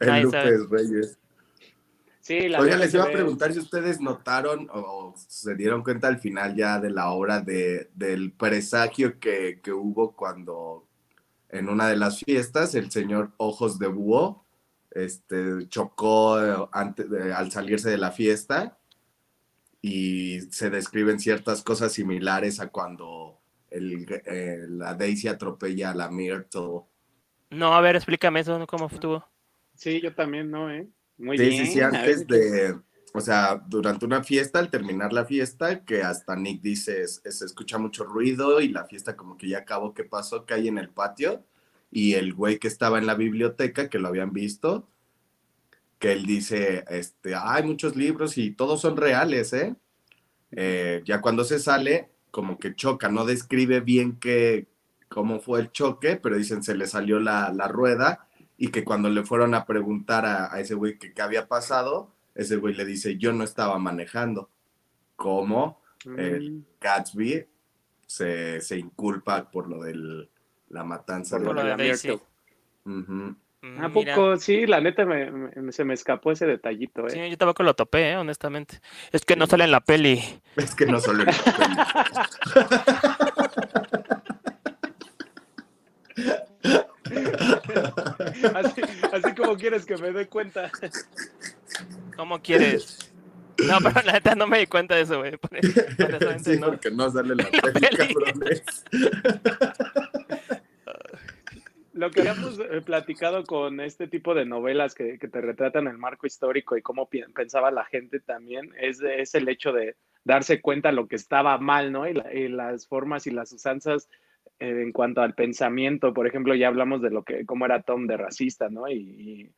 el. López Reyes. Sí, la Oigan, neta les iba a preguntar si ustedes notaron o se dieron cuenta al final ya de la obra de, del presagio que, que hubo cuando en una de las fiestas el señor Ojos de Búho este, chocó eh, ante- de- al salirse de la fiesta y se describen ciertas cosas similares a cuando el, eh, la Daisy atropella a la Myrtle. No, a ver, explícame eso, ¿cómo estuvo? Sí, yo también, ¿no? ¿Eh? Muy Sí, bien. sí, sí, a antes de, o sea, durante una fiesta, al terminar la fiesta, que hasta Nick dice, se escucha mucho ruido y la fiesta como que ya acabó, ¿qué pasó? Que hay en el patio y el güey que estaba en la biblioteca, que lo habían visto, que él dice, este, hay muchos libros y todos son reales, ¿eh? Eh, ya cuando se sale, como que choca, no describe bien que, cómo fue el choque, pero dicen se le salió la, la rueda y que cuando le fueron a preguntar a, a ese güey que qué había pasado, ese güey le dice, yo no estaba manejando. ¿Cómo? el mm, Gatsby se, se inculpa por lo de la matanza Por Por lo de... de Daisy. Mm, ¿A mira. poco? Sí, la neta me- me- se me escapó ese detallito, ¿eh? Sí, yo tampoco lo topé, ¿eh? honestamente. Es que no sale en la peli. Es que no solo en la peli. Así, así como quieres que me dé cuenta. ¿Cómo quieres? No, pero la neta no me di cuenta de eso, güey. Sí, no. porque no sale la la peli, peli. cabrones. Lo que habíamos eh, platicado con este tipo de novelas que, que te retratan el marco histórico y cómo pensaba la gente también, es, es el hecho de darse cuenta lo que estaba mal, ¿no? Y, la- y las formas y las usanzas en cuanto al pensamiento. Por ejemplo, ya hablamos de lo que, cómo era Tom de racista, ¿no? Y, y,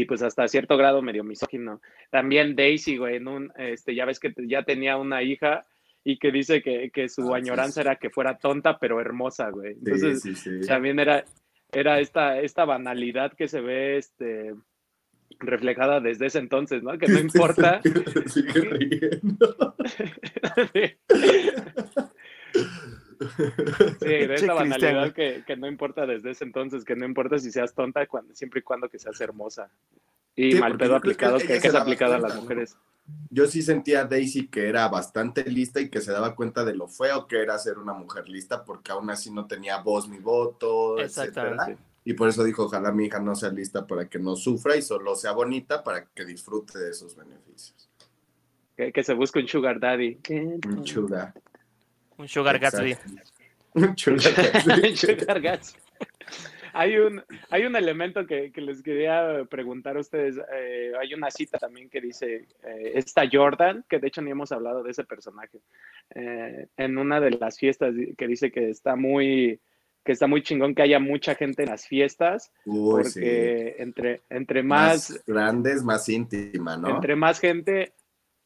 y, pues hasta cierto grado medio misógino. También Daisy, güey, en un, este, ya ves que ya tenía una hija y que dice que, que su Ah, añoranza sí. era que fuera tonta pero hermosa, güey. Entonces, sí. también era, era esta, esta banalidad que se ve este, reflejada desde ese entonces, ¿no? Que no importa. Sigue riendo. Sí, de Cristian, banalidad que, que no importa desde ese entonces, que no importa si seas tonta, cuando, siempre y cuando que seas hermosa. Y Sí, mal pedo que aplicado, que, es aplicado a las ¿no? mujeres. yo sí sentía a Daisy que era bastante lista y que se daba cuenta de lo feo que era ser una mujer lista porque aún así no tenía voz ni voto, etcétera. Y por eso dijo, ojalá mi hija no sea lista para que no sufra y solo sea bonita para que disfrute de esos beneficios. Que, se busque un sugar daddy. Un sugar. Un sugar Gatsby. un sugar Gatsby. un sugar Gatsby hay un, hay un elemento que, les quería preguntar a ustedes. Eh, hay una cita también que dice, eh, esta Jordan, que de hecho ni hemos hablado de ese personaje, eh, en una de las fiestas que dice que está muy que está muy chingón que haya mucha gente en las fiestas, porque entre, entre más, grandes, más íntima, ¿no? Entre más gente,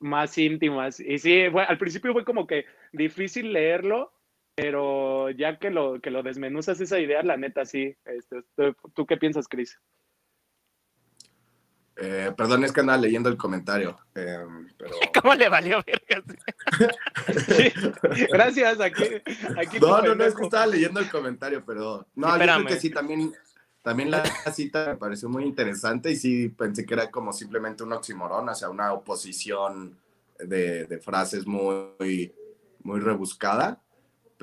más íntimas. Y sí, al principio fue como que difícil leerlo, pero ya que lo, que lo desmenuzas esa idea, la neta sí. Este, ¿tú, qué piensas, Cris? Eh, perdón, es que andaba leyendo el comentario. Em, ¿Cómo le valió verga? gracias, aquí, No, no, no, es que estaba leyendo el comentario, pero. No, yo creo que sí, también, también la cita me pareció muy interesante y sí pensé que era como simplemente un oximorón, o sea, una oposición de, de frases muy, muy rebuscada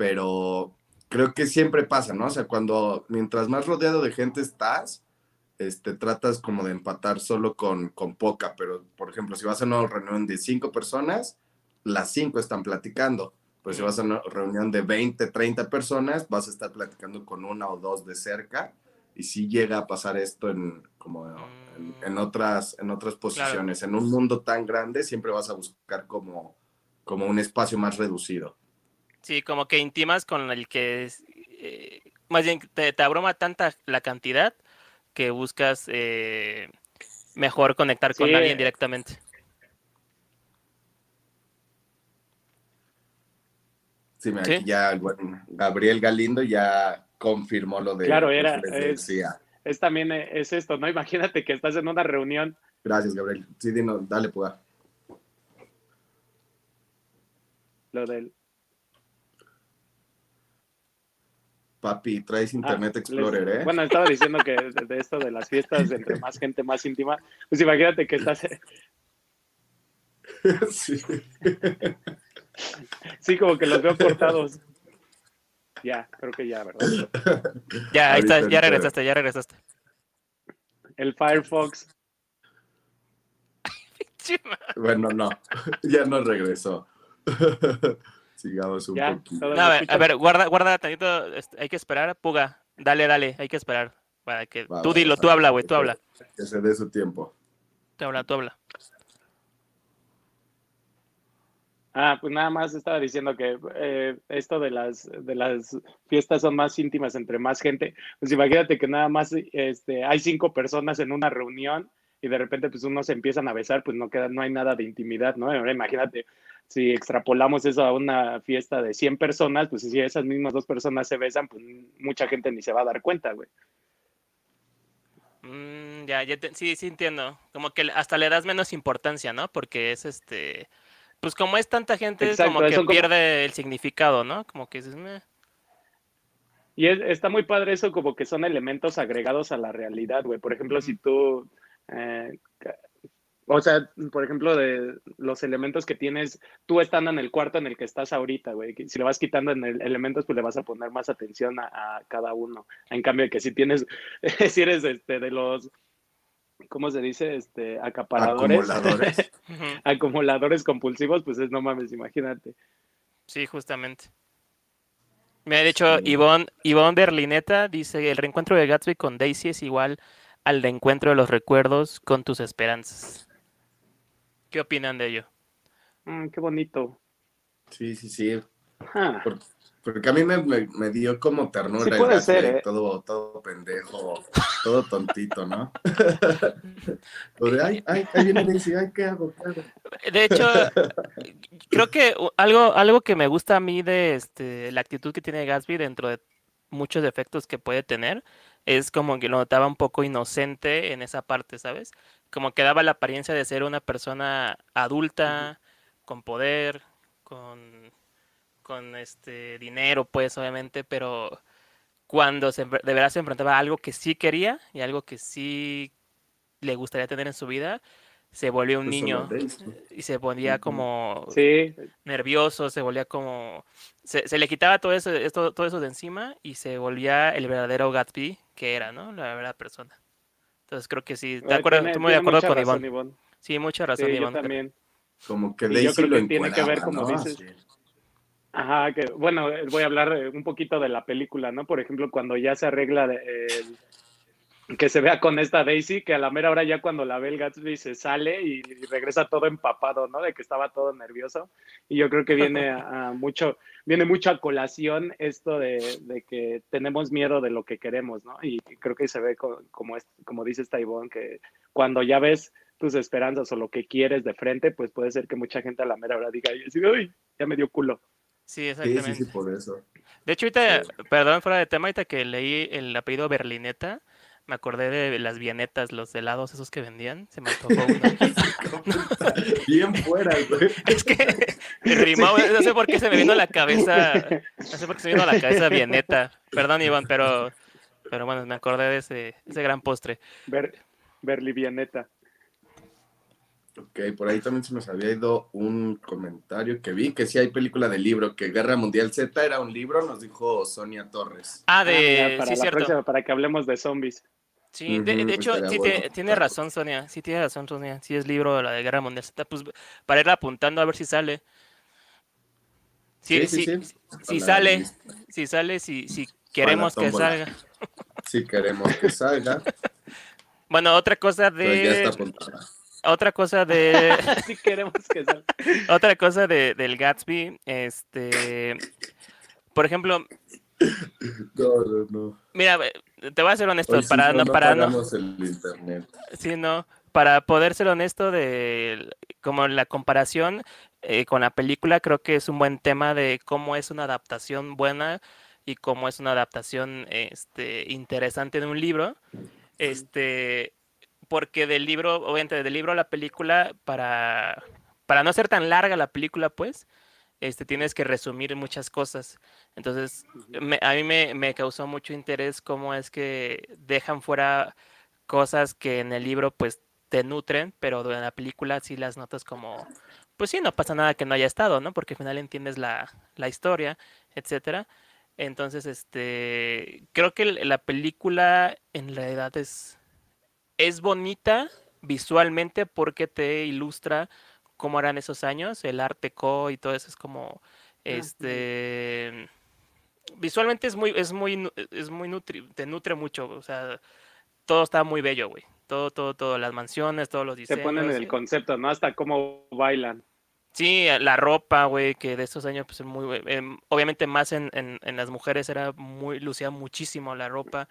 pero creo que siempre pasa, ¿no? O sea, cuando mientras más rodeado de gente estás, este, tratas como de empatar solo con, con poca, pero por ejemplo, si vas a una reunión de cinco personas, las cinco están platicando. Pues si vas a una reunión de 20, 30 personas, vas a estar platicando con una o dos de cerca. Y si llega a pasar esto en, como en, mm. otras, en otras posiciones. En un mundo tan grande, siempre vas a buscar como, como un espacio más reducido. Sí, como que intimas con el que eh, más bien te, abruma tanta la cantidad que buscas eh, mejor conectar con alguien directamente. Sí, Aquí ya Gabriel Galindo ya confirmó lo de Claro, era es, es, también eh, es esto, ¿no? Imagínate que estás en una reunión. Gracias, Gabriel. Sí, dino, dale, pues. Lo del Papi, traes ah, Internet Explorer, ¿eh? Bueno, estaba diciendo que de, esto de las fiestas entre más gente, más íntima, pues imagínate que estás... Sí. Sí, como que los veo cortados. Ya, creo que ya, ¿verdad? Ya, ahí está, ya regresaste, ya regresaste. El Firefox. bueno, no, ya no regresó. Sigamos un poquito. a, ver, guarda, guarda tantito, este, hay que esperar, Puga. Dale, dale, hay que esperar. Para que tú dilo, tú habla, güey, tú habla. Que se dé su tiempo. Tú habla, tú habla. Ah, pues nada más estaba diciendo que eh, esto de las, de las fiestas son más íntimas entre más gente. Pues imagínate que nada más este, hay cinco personas en una reunión y de repente pues unos se empiezan a besar, pues no queda, no hay nada de intimidad, ¿no? Imagínate si extrapolamos eso a una fiesta de 100 personas, pues si esas mismas dos personas se besan, pues mucha gente ni se va a dar cuenta, güey. Mm, ya, ya sí, sí entiendo. Como que hasta le das menos importancia, ¿no? Porque es este, pues como es tanta gente, como que pierde el significado, ¿no? Como que dices, Y está muy padre eso, como que son elementos agregados a la realidad, güey. Por ejemplo, si tú eh, o sea, por ejemplo, de los elementos que tienes, tú estando en el cuarto en el que estás ahorita, güey. Si le vas quitando en el elementos, pues le vas a poner más atención a, cada uno. En cambio, que si tienes, si eres este, de los, ¿cómo se dice? Este, acaparadores. Acumuladores. acumuladores compulsivos, pues es no mames, imagínate. Sí, justamente. Me ha dicho Ivonne, Ivonne Berlineta, dice, el reencuentro de Gatsby con Daisy es igual al reencuentro de los recuerdos con tus esperanzas. ¿Qué opinan de ello? Mm, qué bonito. Sí, sí, sí. Porque a mí me, dio como ternura. puede ser, ¿eh? todo, todo pendejo, todo tontito, ¿no? ay, ay, ahí viene ay, ¿qué hago? De hecho, creo que algo, algo que me gusta a mí de este, la actitud que tiene Gatsby dentro de muchos defectos que puede tener, es como que lo notaba un poco inocente en esa parte, ¿sabes? Como que daba la apariencia de ser una persona adulta, con poder, con, con este dinero, pues obviamente, pero cuando se, de verdad se enfrentaba a algo que sí quería y algo que sí le gustaría tener en su vida, se volvió un Pues niño Daisy. y se volvía como Sí, nervioso, se volvía como... Se, se le quitaba todo eso, esto, todo eso de encima y se volvía el verdadero Gatsby que era, ¿no? La verdadera persona. Entonces creo que sí, de eh, acuerdo, tiene- estoy muy de acuerdo con razón, Ivonne. Ivonne. Sí, mucha razón, Sí, yo Ivonne. también. Como que Y yo Daisy creo lo que tiene que ver, como ¿no? dices. Ajá, que bueno, eh, voy a hablar eh, un poquito de la película, ¿no? Por ejemplo, cuando ya se arregla el- que se vea con esta Daisy, que a la mera hora ya cuando la ve el Gatsby se sale y, regresa todo empapado, ¿no? De que estaba todo nervioso. Y yo creo que viene a, mucho, viene mucho a colación esto de, de que tenemos miedo de lo que queremos, ¿no? Y creo que se ve co- como, es, como dice esta que cuando ya ves tus esperanzas o lo que quieres de frente, pues puede ser que mucha gente a la mera hora diga, "Ay, ya me dio culo. Sí, exactamente. sí, sí, por eso. De hecho, ahorita, Sí. perdón, fuera de tema, ahorita que leí el apellido Berlineta, me acordé de las vienetas, los helados esos que vendían. Se me antojó uno. Bien fuera, güey. Es que rimó, Sí. no sé por qué se me vino a la cabeza, no sé por qué se me vino a la cabeza vieneta. Perdón, Iván, pero, pero bueno, me acordé de ese, ese gran postre. Ver, Berlivianeta. Ok, por ahí también se nos había ido un comentario que vi, que sí hay película de libro, que Guerra Mundial Z era un libro, nos dijo Sonia Torres. Ah, Ah, de, mira, para sí, la cierto. próxima, para que hablemos de zombies. Sí, de, de Ujú, hecho, estaría sí bueno tiene, razón, Sonia. Sí tiene razón, Sonia. Sí es libro la de Guerra Mundial Z. Pues para ir apuntando a ver si sale. Sí, sí, sí. si sale, si sale, si, si queremos que salga. Si queremos que salga, Bueno, otra cosa pero ya está de, apuntada. Otra cosa de, Si queremos que salga. otra cosa de, del Gatsby, este, por ejemplo, No, no, no. mira, te voy a ser honesto, Hoy sí para no, para no, el internet. Sí, no. Para poder ser honesto de como la comparación eh, con la película, creo que es un buen tema de cómo es una adaptación buena y cómo es una adaptación este, interesante de un libro. Este, porque del libro, obviamente del libro a la película, para, para no ser tan larga la película, pues, este, tienes que resumir muchas cosas. Entonces, me- a mí me, me causó mucho interés cómo es que dejan fuera cosas que en el libro pues te nutren, pero en la película sí las notas como, pues sí, no pasa nada que no haya estado, ¿no? Porque al final entiendes la, la historia, etcétera. Entonces, este, creo que la película en realidad es, es bonita visualmente porque te ilustra cómo eran esos años, el arte co y todo eso es como, este, visualmente es muy, es muy, es muy nutri, te nutre mucho, o sea, todo está muy bello, güey. Todo, todo, todo, las mansiones, todos los Se diseños. ponen en el sí. concepto, ¿no? Hasta cómo bailan. Sí, la ropa, güey, que de estos años, pues, muy, em, obviamente más en, en, en las mujeres era muy, lucía muchísimo la ropa.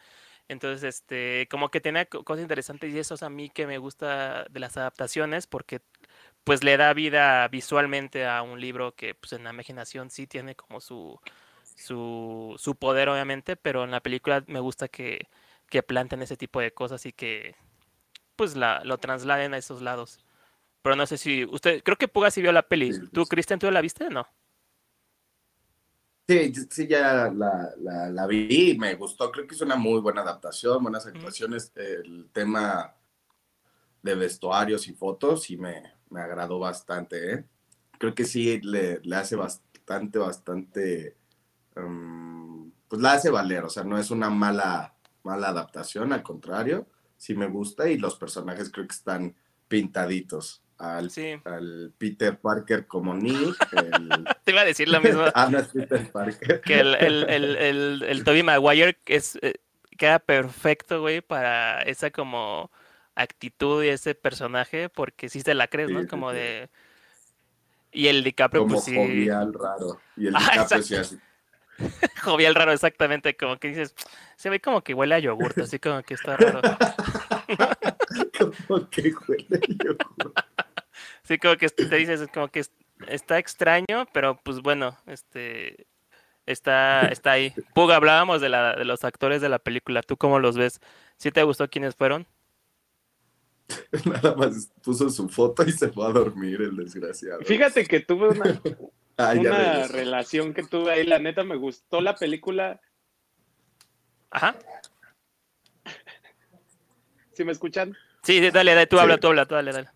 Entonces, este, como que tenía co- cosas interesantes y eso es a mí que me gusta de las adaptaciones porque, pues, le da vida visualmente a un libro que, pues, en la imaginación sí tiene como su, su, su poder, obviamente, pero en la película me gusta que, que planten ese tipo de cosas y que, pues, la, lo trasladen a esos lados. Pero no sé si usted, creo que Puga sí vio la peli. ¿Tú. Cristian, tú la viste? No. Sí, sí, ya la, la, la vi y me gustó. Creo que es una muy buena adaptación, buenas actuaciones. El tema de vestuarios y fotos y me, me agradó bastante. ¿eh? Creo que sí le, le hace bastante, bastante. um, pues la hace valer. O sea, no es una mala, mala adaptación, al contrario. Sí me gusta y los personajes creo que están pintaditos. Al, Sí. al Peter Parker como Nick, el, Te iba a decir lo mismo Ah, no es Peter Parker. que el, el, el, el, Tobey Maguire es, eh, queda perfecto, güey, para esa como actitud y ese personaje, porque sí se la crees, ¿no? Sí, Como de... Y el DiCaprio, Como pues sí, jovial raro. Y el Ah, DiCaprio sí así. jovial raro, exactamente, como que dices, se ve como que huele a yogurt, así como que está raro. Como que huele yogur. Sí, como que te dices, como que es- está extraño, pero pues bueno, este está, está ahí. Puga, hablábamos de, la, de los actores de la película. ¿Tú cómo los ves? ¿Sí te gustó quiénes fueron? Nada más puso su foto y se fue a dormir el desgraciado. Fíjate que tuve una, Ah, una relación que tuve ahí. La neta me gustó la película. Ajá. ¿Sí me escuchan? Sí, sí, dale, dale, tú Sí. habla, tú habla, tú dale, dale.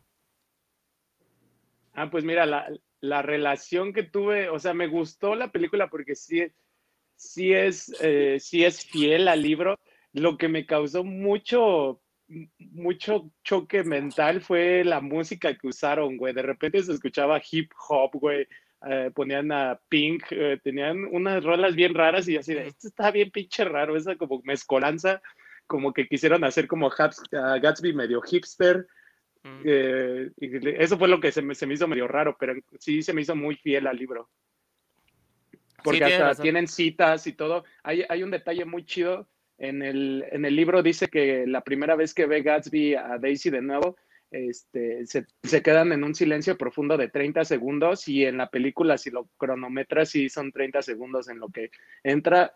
Ah, pues mira, la, la relación que tuve, o sea, me gustó la película porque sí, sí, es, eh, sí es fiel al libro. Lo que me causó mucho, mucho choque mental fue la música que usaron, güey. De repente se escuchaba hip hop, güey. Eh, ponían a Pink, eh, tenían unas rolas bien raras y así de, esto está bien pinche raro, esa como mezcolanza, como que quisieron hacer como Gatsby medio hipster. Mm. Eh, eso fue lo que se me, se me, hizo medio raro, pero sí se me hizo muy fiel al libro. Porque hasta tienen citas y todo. Hay, hay un detalle muy chido. En el, en el libro dice que la primera vez que ve Gatsby a Daisy de nuevo, este, se, se, quedan en un silencio profundo de 30 segundos y en la película si lo cronometras sí son 30 segundos en lo que entra,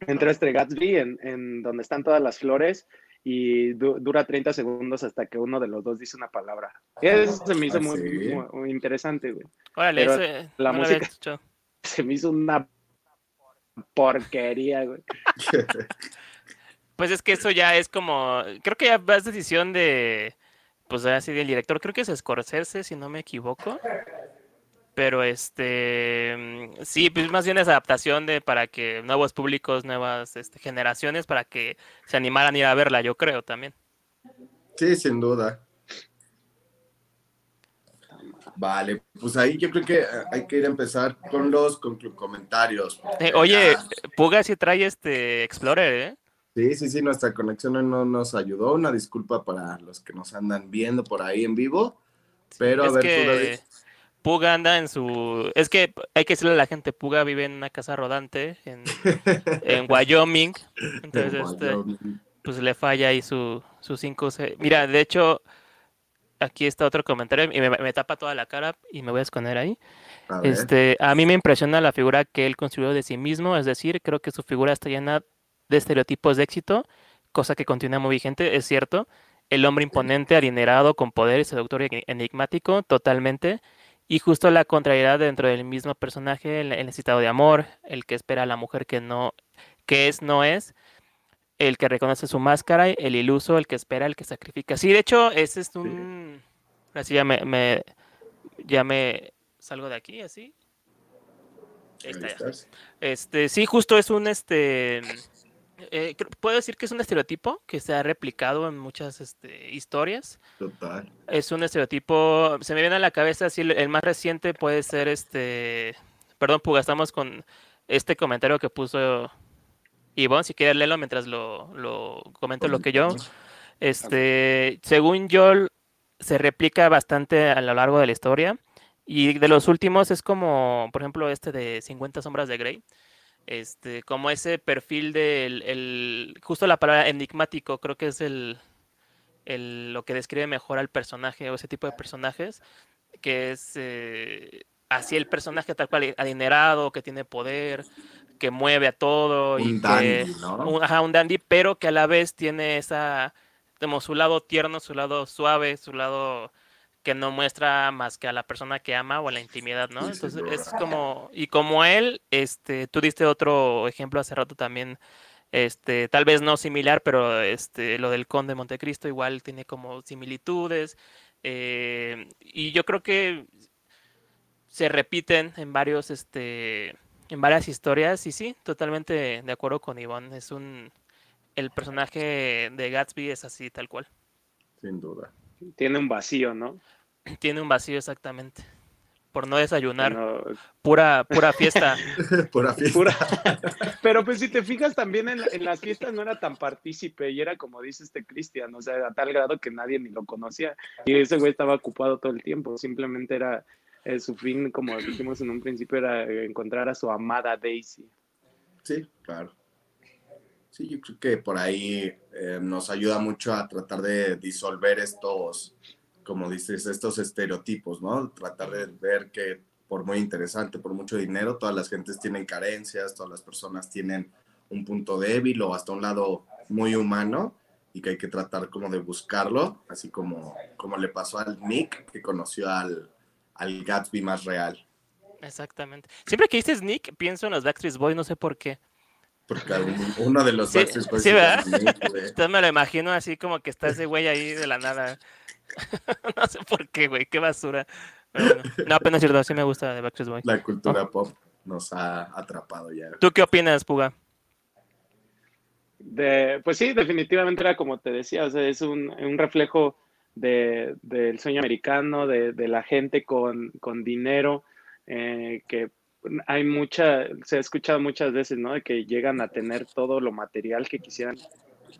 entra este Gatsby en, en donde están todas las flores y dura 30 segundos hasta que uno de los dos dice una palabra. Eso se me hizo muy, muy, interesante, güey. Órale, la música se me hizo una porquería, güey. pues es que eso ya es como, creo que ya es decisión de, pues así del director, creo que es Scorsese, si no me equivoco. Pero este, mm, sí, pues más bien es adaptación de para que nuevos públicos, nuevas este, generaciones, para que se animaran a ir a verla, yo creo también. Sí, sin duda. Vale, pues ahí yo creo que eh, hay que ir a empezar con los comentarios. Eh, oye, Puga si trae este Explorer, ¿eh? Sí, sí, sí, nuestra conexión no nos ayudó. Una disculpa para los que nos andan viendo por ahí en vivo. Pero a ver, que... Puga anda en su. Es que hay que decirle a la gente: Puga vive en una casa rodante en, en Wyoming. Entonces, este, pues le falla ahí su, su 5 Mira, de hecho, aquí está otro comentario y me, tapa toda la cara y me voy a esconder ahí. A este, a mí me impresiona la figura que él construyó de sí mismo, es decir, creo que su figura está llena de estereotipos de éxito, cosa que continúa muy vigente, es cierto. El hombre imponente, adinerado, con poder, seductor y enigmático, totalmente. Y justo la contrariedad dentro del mismo personaje, el, necesitado de amor, el que espera a la mujer que no, que es, no es, el que reconoce su máscara, el iluso, el que espera, el que sacrifica. Sí, de hecho, ese es un. Así ya me, ya me salgo de aquí, así. Este, sí, justo es un este eh, puedo decir que es un estereotipo que se ha replicado en muchas este, historias. Total. Es un estereotipo, se me viene a la cabeza, así, el más reciente puede ser este, perdón, Puga, estamos con este comentario que puso Ivonne, si quieres leerlo mientras lo, lo comento lo que yo. Este, según yo, se replica bastante a lo largo de la historia. Y de los últimos es como, por ejemplo, este de 50 sombras de Grey este, como ese perfil del, el, justo la palabra enigmático, creo que es el, el, lo que describe mejor al personaje o ese tipo de personajes, que es eh, así el personaje tal cual, adinerado, que tiene poder, que mueve a todo. Un y dandy, ¿no? Un, ajá, un dandy, pero que a la vez tiene esa, como su lado tierno, su lado suave, su lado que no muestra más que a la persona que ama o a la intimidad, ¿no? Entonces es como, y como él, este, tú diste otro ejemplo hace rato también, este, tal vez no similar, pero este, lo del conde Montecristo igual tiene como similitudes, eh, y yo creo que se repiten en varios, este, en varias historias, y sí, totalmente de acuerdo con Ivonne, es un, el personaje de Gatsby es así, tal cual. Sin duda tiene un vacío, ¿no? Tiene un vacío exactamente. Por no desayunar. Pura, pura fiesta. pura fiesta. Pero pues si te fijas también en, las fiestas no era tan partícipe y era como dice este Cristian, o sea, a tal grado que nadie ni lo conocía. Y ese güey estaba ocupado todo el tiempo. Simplemente era eh, su fin, como dijimos en un principio, era encontrar a su amada Daisy. Sí, claro. Sí, yo creo que por ahí eh, nos ayuda mucho a tratar de disolver estos como dices, estos estereotipos, ¿no? Tratar de ver que por muy interesante, por mucho dinero, todas las gentes tienen carencias, todas las personas tienen un punto débil o hasta un lado muy humano y que hay que tratar como de buscarlo, así como, como le pasó al Nick, que conoció al, al Gatsby más real. Exactamente. Siempre que dices Nick, pienso en los Backstreet Boys, no sé por qué. Porque uno de los Backstreet Boys... Sí, ¿verdad? Entonces me lo imagino así como que está ese güey ahí de la nada. no sé por qué, güey, qué basura. Pero bueno. No, apenas cierto, sí me gusta de Backstreet Boys. La cultura pop nos ha atrapado ya. ¿Tú qué opinas, Puga? De, pues sí, definitivamente era como te decía, o sea, es un, un reflejo de, del sueño americano, de, de la gente con, con dinero, eh, que hay mucha, se ha escuchado muchas veces, ¿no? De que llegan a tener todo lo material que quisieran,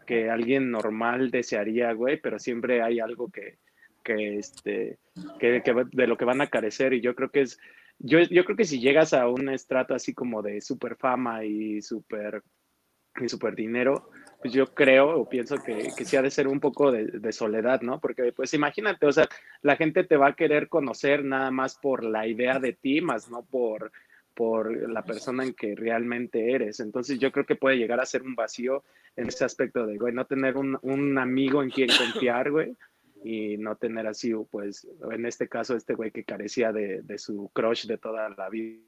que alguien normal desearía, güey, pero siempre hay algo que, que este, que, de lo que van a carecer y yo creo que es, yo, yo creo que si llegas a un estrato así como de super fama y super, super dinero, pues yo creo o pienso que, que sí ha de ser un poco de, de, soledad, ¿no? Porque pues imagínate, o sea, la gente te va a querer conocer nada más por la idea de ti, más no por, por la persona en que realmente eres. Entonces yo creo que puede llegar a ser un vacío en ese aspecto de, güey, no tener un, un amigo en quien confiar, güey, y no tener así, pues, en este caso, este güey que carecía de, de su crush de toda la vida.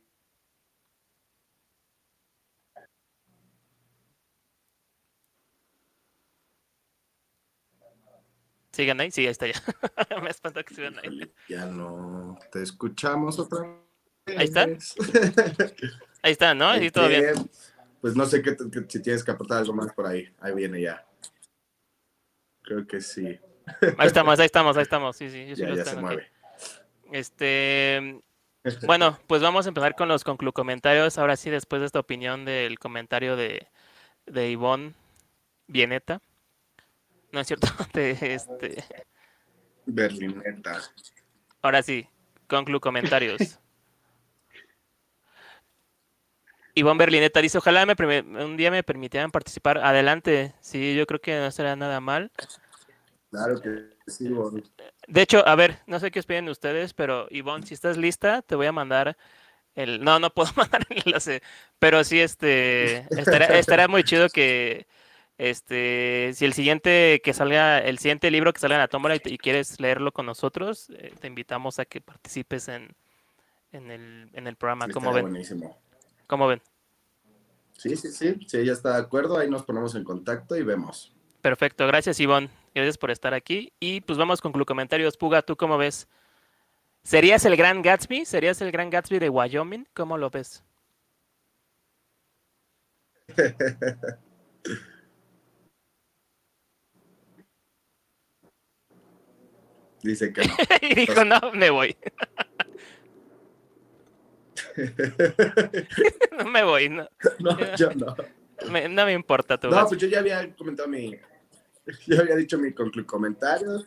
¿Sigan ahí? Sí, ahí está ya. Me espantó que sigan ahí. Ya no te escuchamos otra vez. Ahí está. ahí está, ¿no? Ahí todo bien. Pues no sé qué, qué, si tienes que aportar algo más por ahí. Ahí viene ya. Creo que sí. Ahí estamos, ahí estamos, ahí estamos. Sí, sí, yo sí ya, lo ya tengo se mueve. Este, bueno, pues vamos a empezar con los conclucomentarios. Ahora sí, después de esta opinión del comentario de, de Ivonne Bieneta. No es cierto, de este. Berlineta. Ahora sí, conclucomentarios. Ivonne Berlineta dice, ojalá me un día me permitieran participar. Adelante, sí, yo creo que no será nada mal. Claro que sí, Bon. De hecho, a ver, no sé qué esperen ustedes, pero Ivonne, si estás lista, te voy a mandar el... No, no puedo mandar el enlace, pero sí, este, estará, estará muy chido que, este, si el siguiente que salga, el siguiente libro que salga en la tómbola y, quieres leerlo con nosotros, eh, te invitamos a que participes en, en el, en el programa. Sí, ¿Cómo ven? buenísimo. ¿Cómo ven? Sí, sí, sí. Si ella está de acuerdo, ahí nos ponemos en contacto y vemos. Perfecto, gracias Ivonne, gracias por estar aquí. Y pues vamos con comentarios. Puga, ¿tú cómo ves? ¿Serías el gran Gatsby? ¿Serías el gran Gatsby de Wyoming? ¿Cómo lo ves? Dice que no. y dijo, no, me voy. no me voy, no no, yo no. me, no me importa tu No, pues yo ya había comentado mi. Ya había dicho mi conclu comentarios.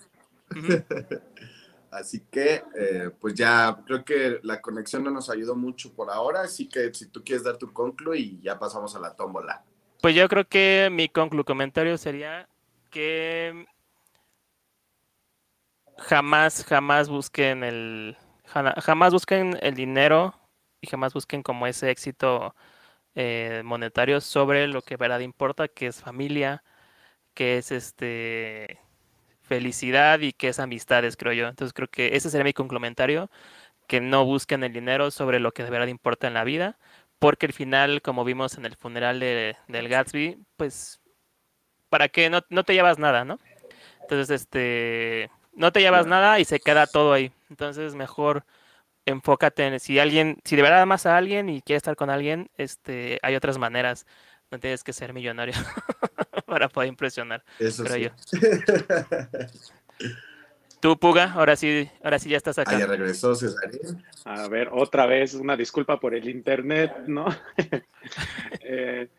Ujú. Así que, eh, pues ya creo que la conexión no nos ayudó mucho por ahora. Así que si tú quieres dar tu conclu y ya pasamos a la tómbola. Pues yo creo que mi conclucomentario sería que jamás, jamás busquen el, jamás busquen el dinero y jamás busquen como ese éxito eh, monetario sobre lo que verdad importa, que es familia, que es este felicidad y que es amistades, creo yo. Entonces creo que ese sería mi conclumentario, que no busquen el dinero sobre lo que de verdad importa en la vida, porque al final, como vimos en el funeral de, del Gatsby, pues, ¿para qué? No, no te llevas nada, ¿no? Entonces, este, no te llevas nada y se queda todo ahí. Entonces, mejor enfócate en si alguien, si de verdad amas a alguien y quieres estar con alguien, este, hay otras maneras. No tienes que ser millonario para poder impresionar. Eso Creo sí. Tú, Puga, ahora sí, ahora sí ya estás Ah, ya acá. regresó Cesarín. A ver, otra vez, una disculpa por el internet, ¿no? Eh,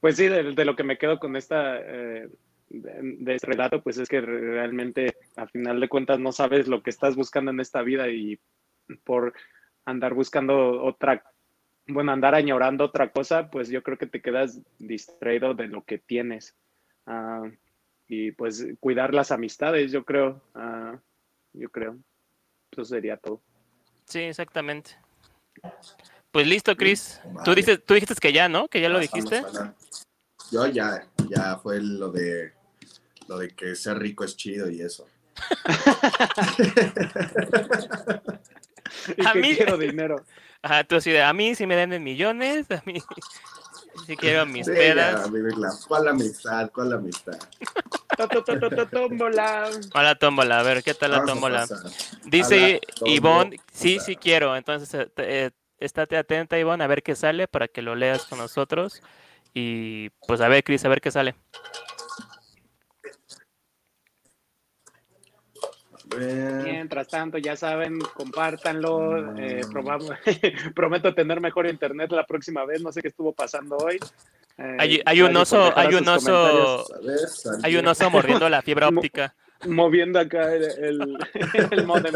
pues sí, de, de lo que me quedo con esta, eh, de, de este relato, pues es que realmente a final de cuentas no sabes lo que estás buscando en esta vida y por andar buscando otra, bueno, andar añorando otra cosa, pues yo creo que te quedas distraído de lo que tienes. Ah, y pues cuidar las amistades, yo creo, ah, yo creo. Eso sería todo. Sí, exactamente. Pues listo, Chris. Tú dices, tú dijiste que ya, ¿no? Que ya lo Pasamos dijiste. Yo ya, ya fue lo de lo de que ser rico es chido y eso. Y A que mí- quiero dinero. Ajá, tú así de, a mí sí me den en millones, a mí sí quiero mis Sí, pedas. ya. ¿Cuál amistad? ¿Cuál amistad? Tómbola. Hola, tómbola. A ver, ¿qué tal la Vamos tómbola? Dice la Ivonne, sí, tómbola. sí quiero. Entonces, eh, eh, estate atenta, Ivonne, a ver qué sale para que lo leas con nosotros. Y pues a ver, Cris, a ver qué sale. A ver. Mientras tanto, ya saben, compártanlo. eh, probamos- prometo tener mejor internet la próxima vez. No sé qué estuvo pasando hoy. Eh, Hay, hay un oso, hay un oso, hay un oso mordiendo la fibra Mo- óptica. Moviendo acá el, el, el modem.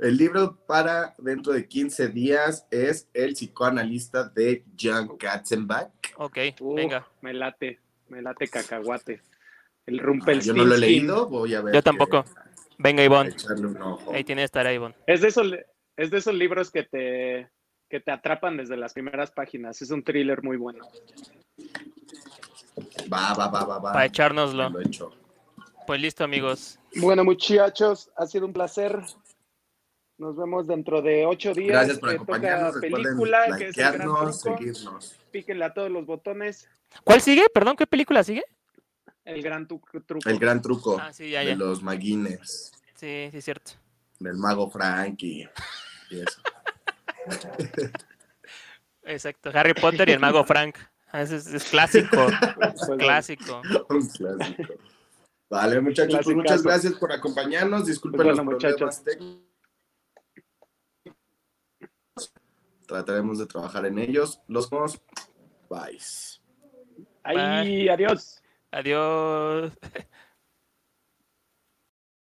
El libro para dentro de 15 días es El psicoanalista de John Katzenbach. Ok, venga. Me late, me late cacahuate. El Ah, Rumpelstiltskin. yo no lo he leído, voy a ver. Yo que- tampoco. Venga, Ivonne. Ahí tiene que estar Ivonne. Es de esos, es de esos libros que te, que te atrapan desde las primeras páginas. Es un thriller muy bueno. Va, va, va, va, va. Para echárnoslo. Lo he hecho. Pues listo, amigos. Bueno, muchachos, ha sido un placer. Nos vemos dentro de ocho días. Gracias por acompañarnos. Película, que es el gran likearnos, truco. seguirnos. Píquenle a todos los botones. ¿Cuál sigue? Perdón, ¿qué película sigue? El gran tu- truco. El gran truco Ah, sí, ya, de ya. los maguines, Sí, sí, es cierto. del mago Frank y, y eso. Exacto. Harry Potter y el mago Frank. Ah, ese Es, es clásico. Pues, clásico. Un clásico. Vale, muchachos, pues muchas gracias por acompañarnos. Disculpen Pues bueno, los problemas muchachos. técnicos. Trataremos de trabajar en ellos. Los vemos. Bye. Ahí, adiós. Adiós.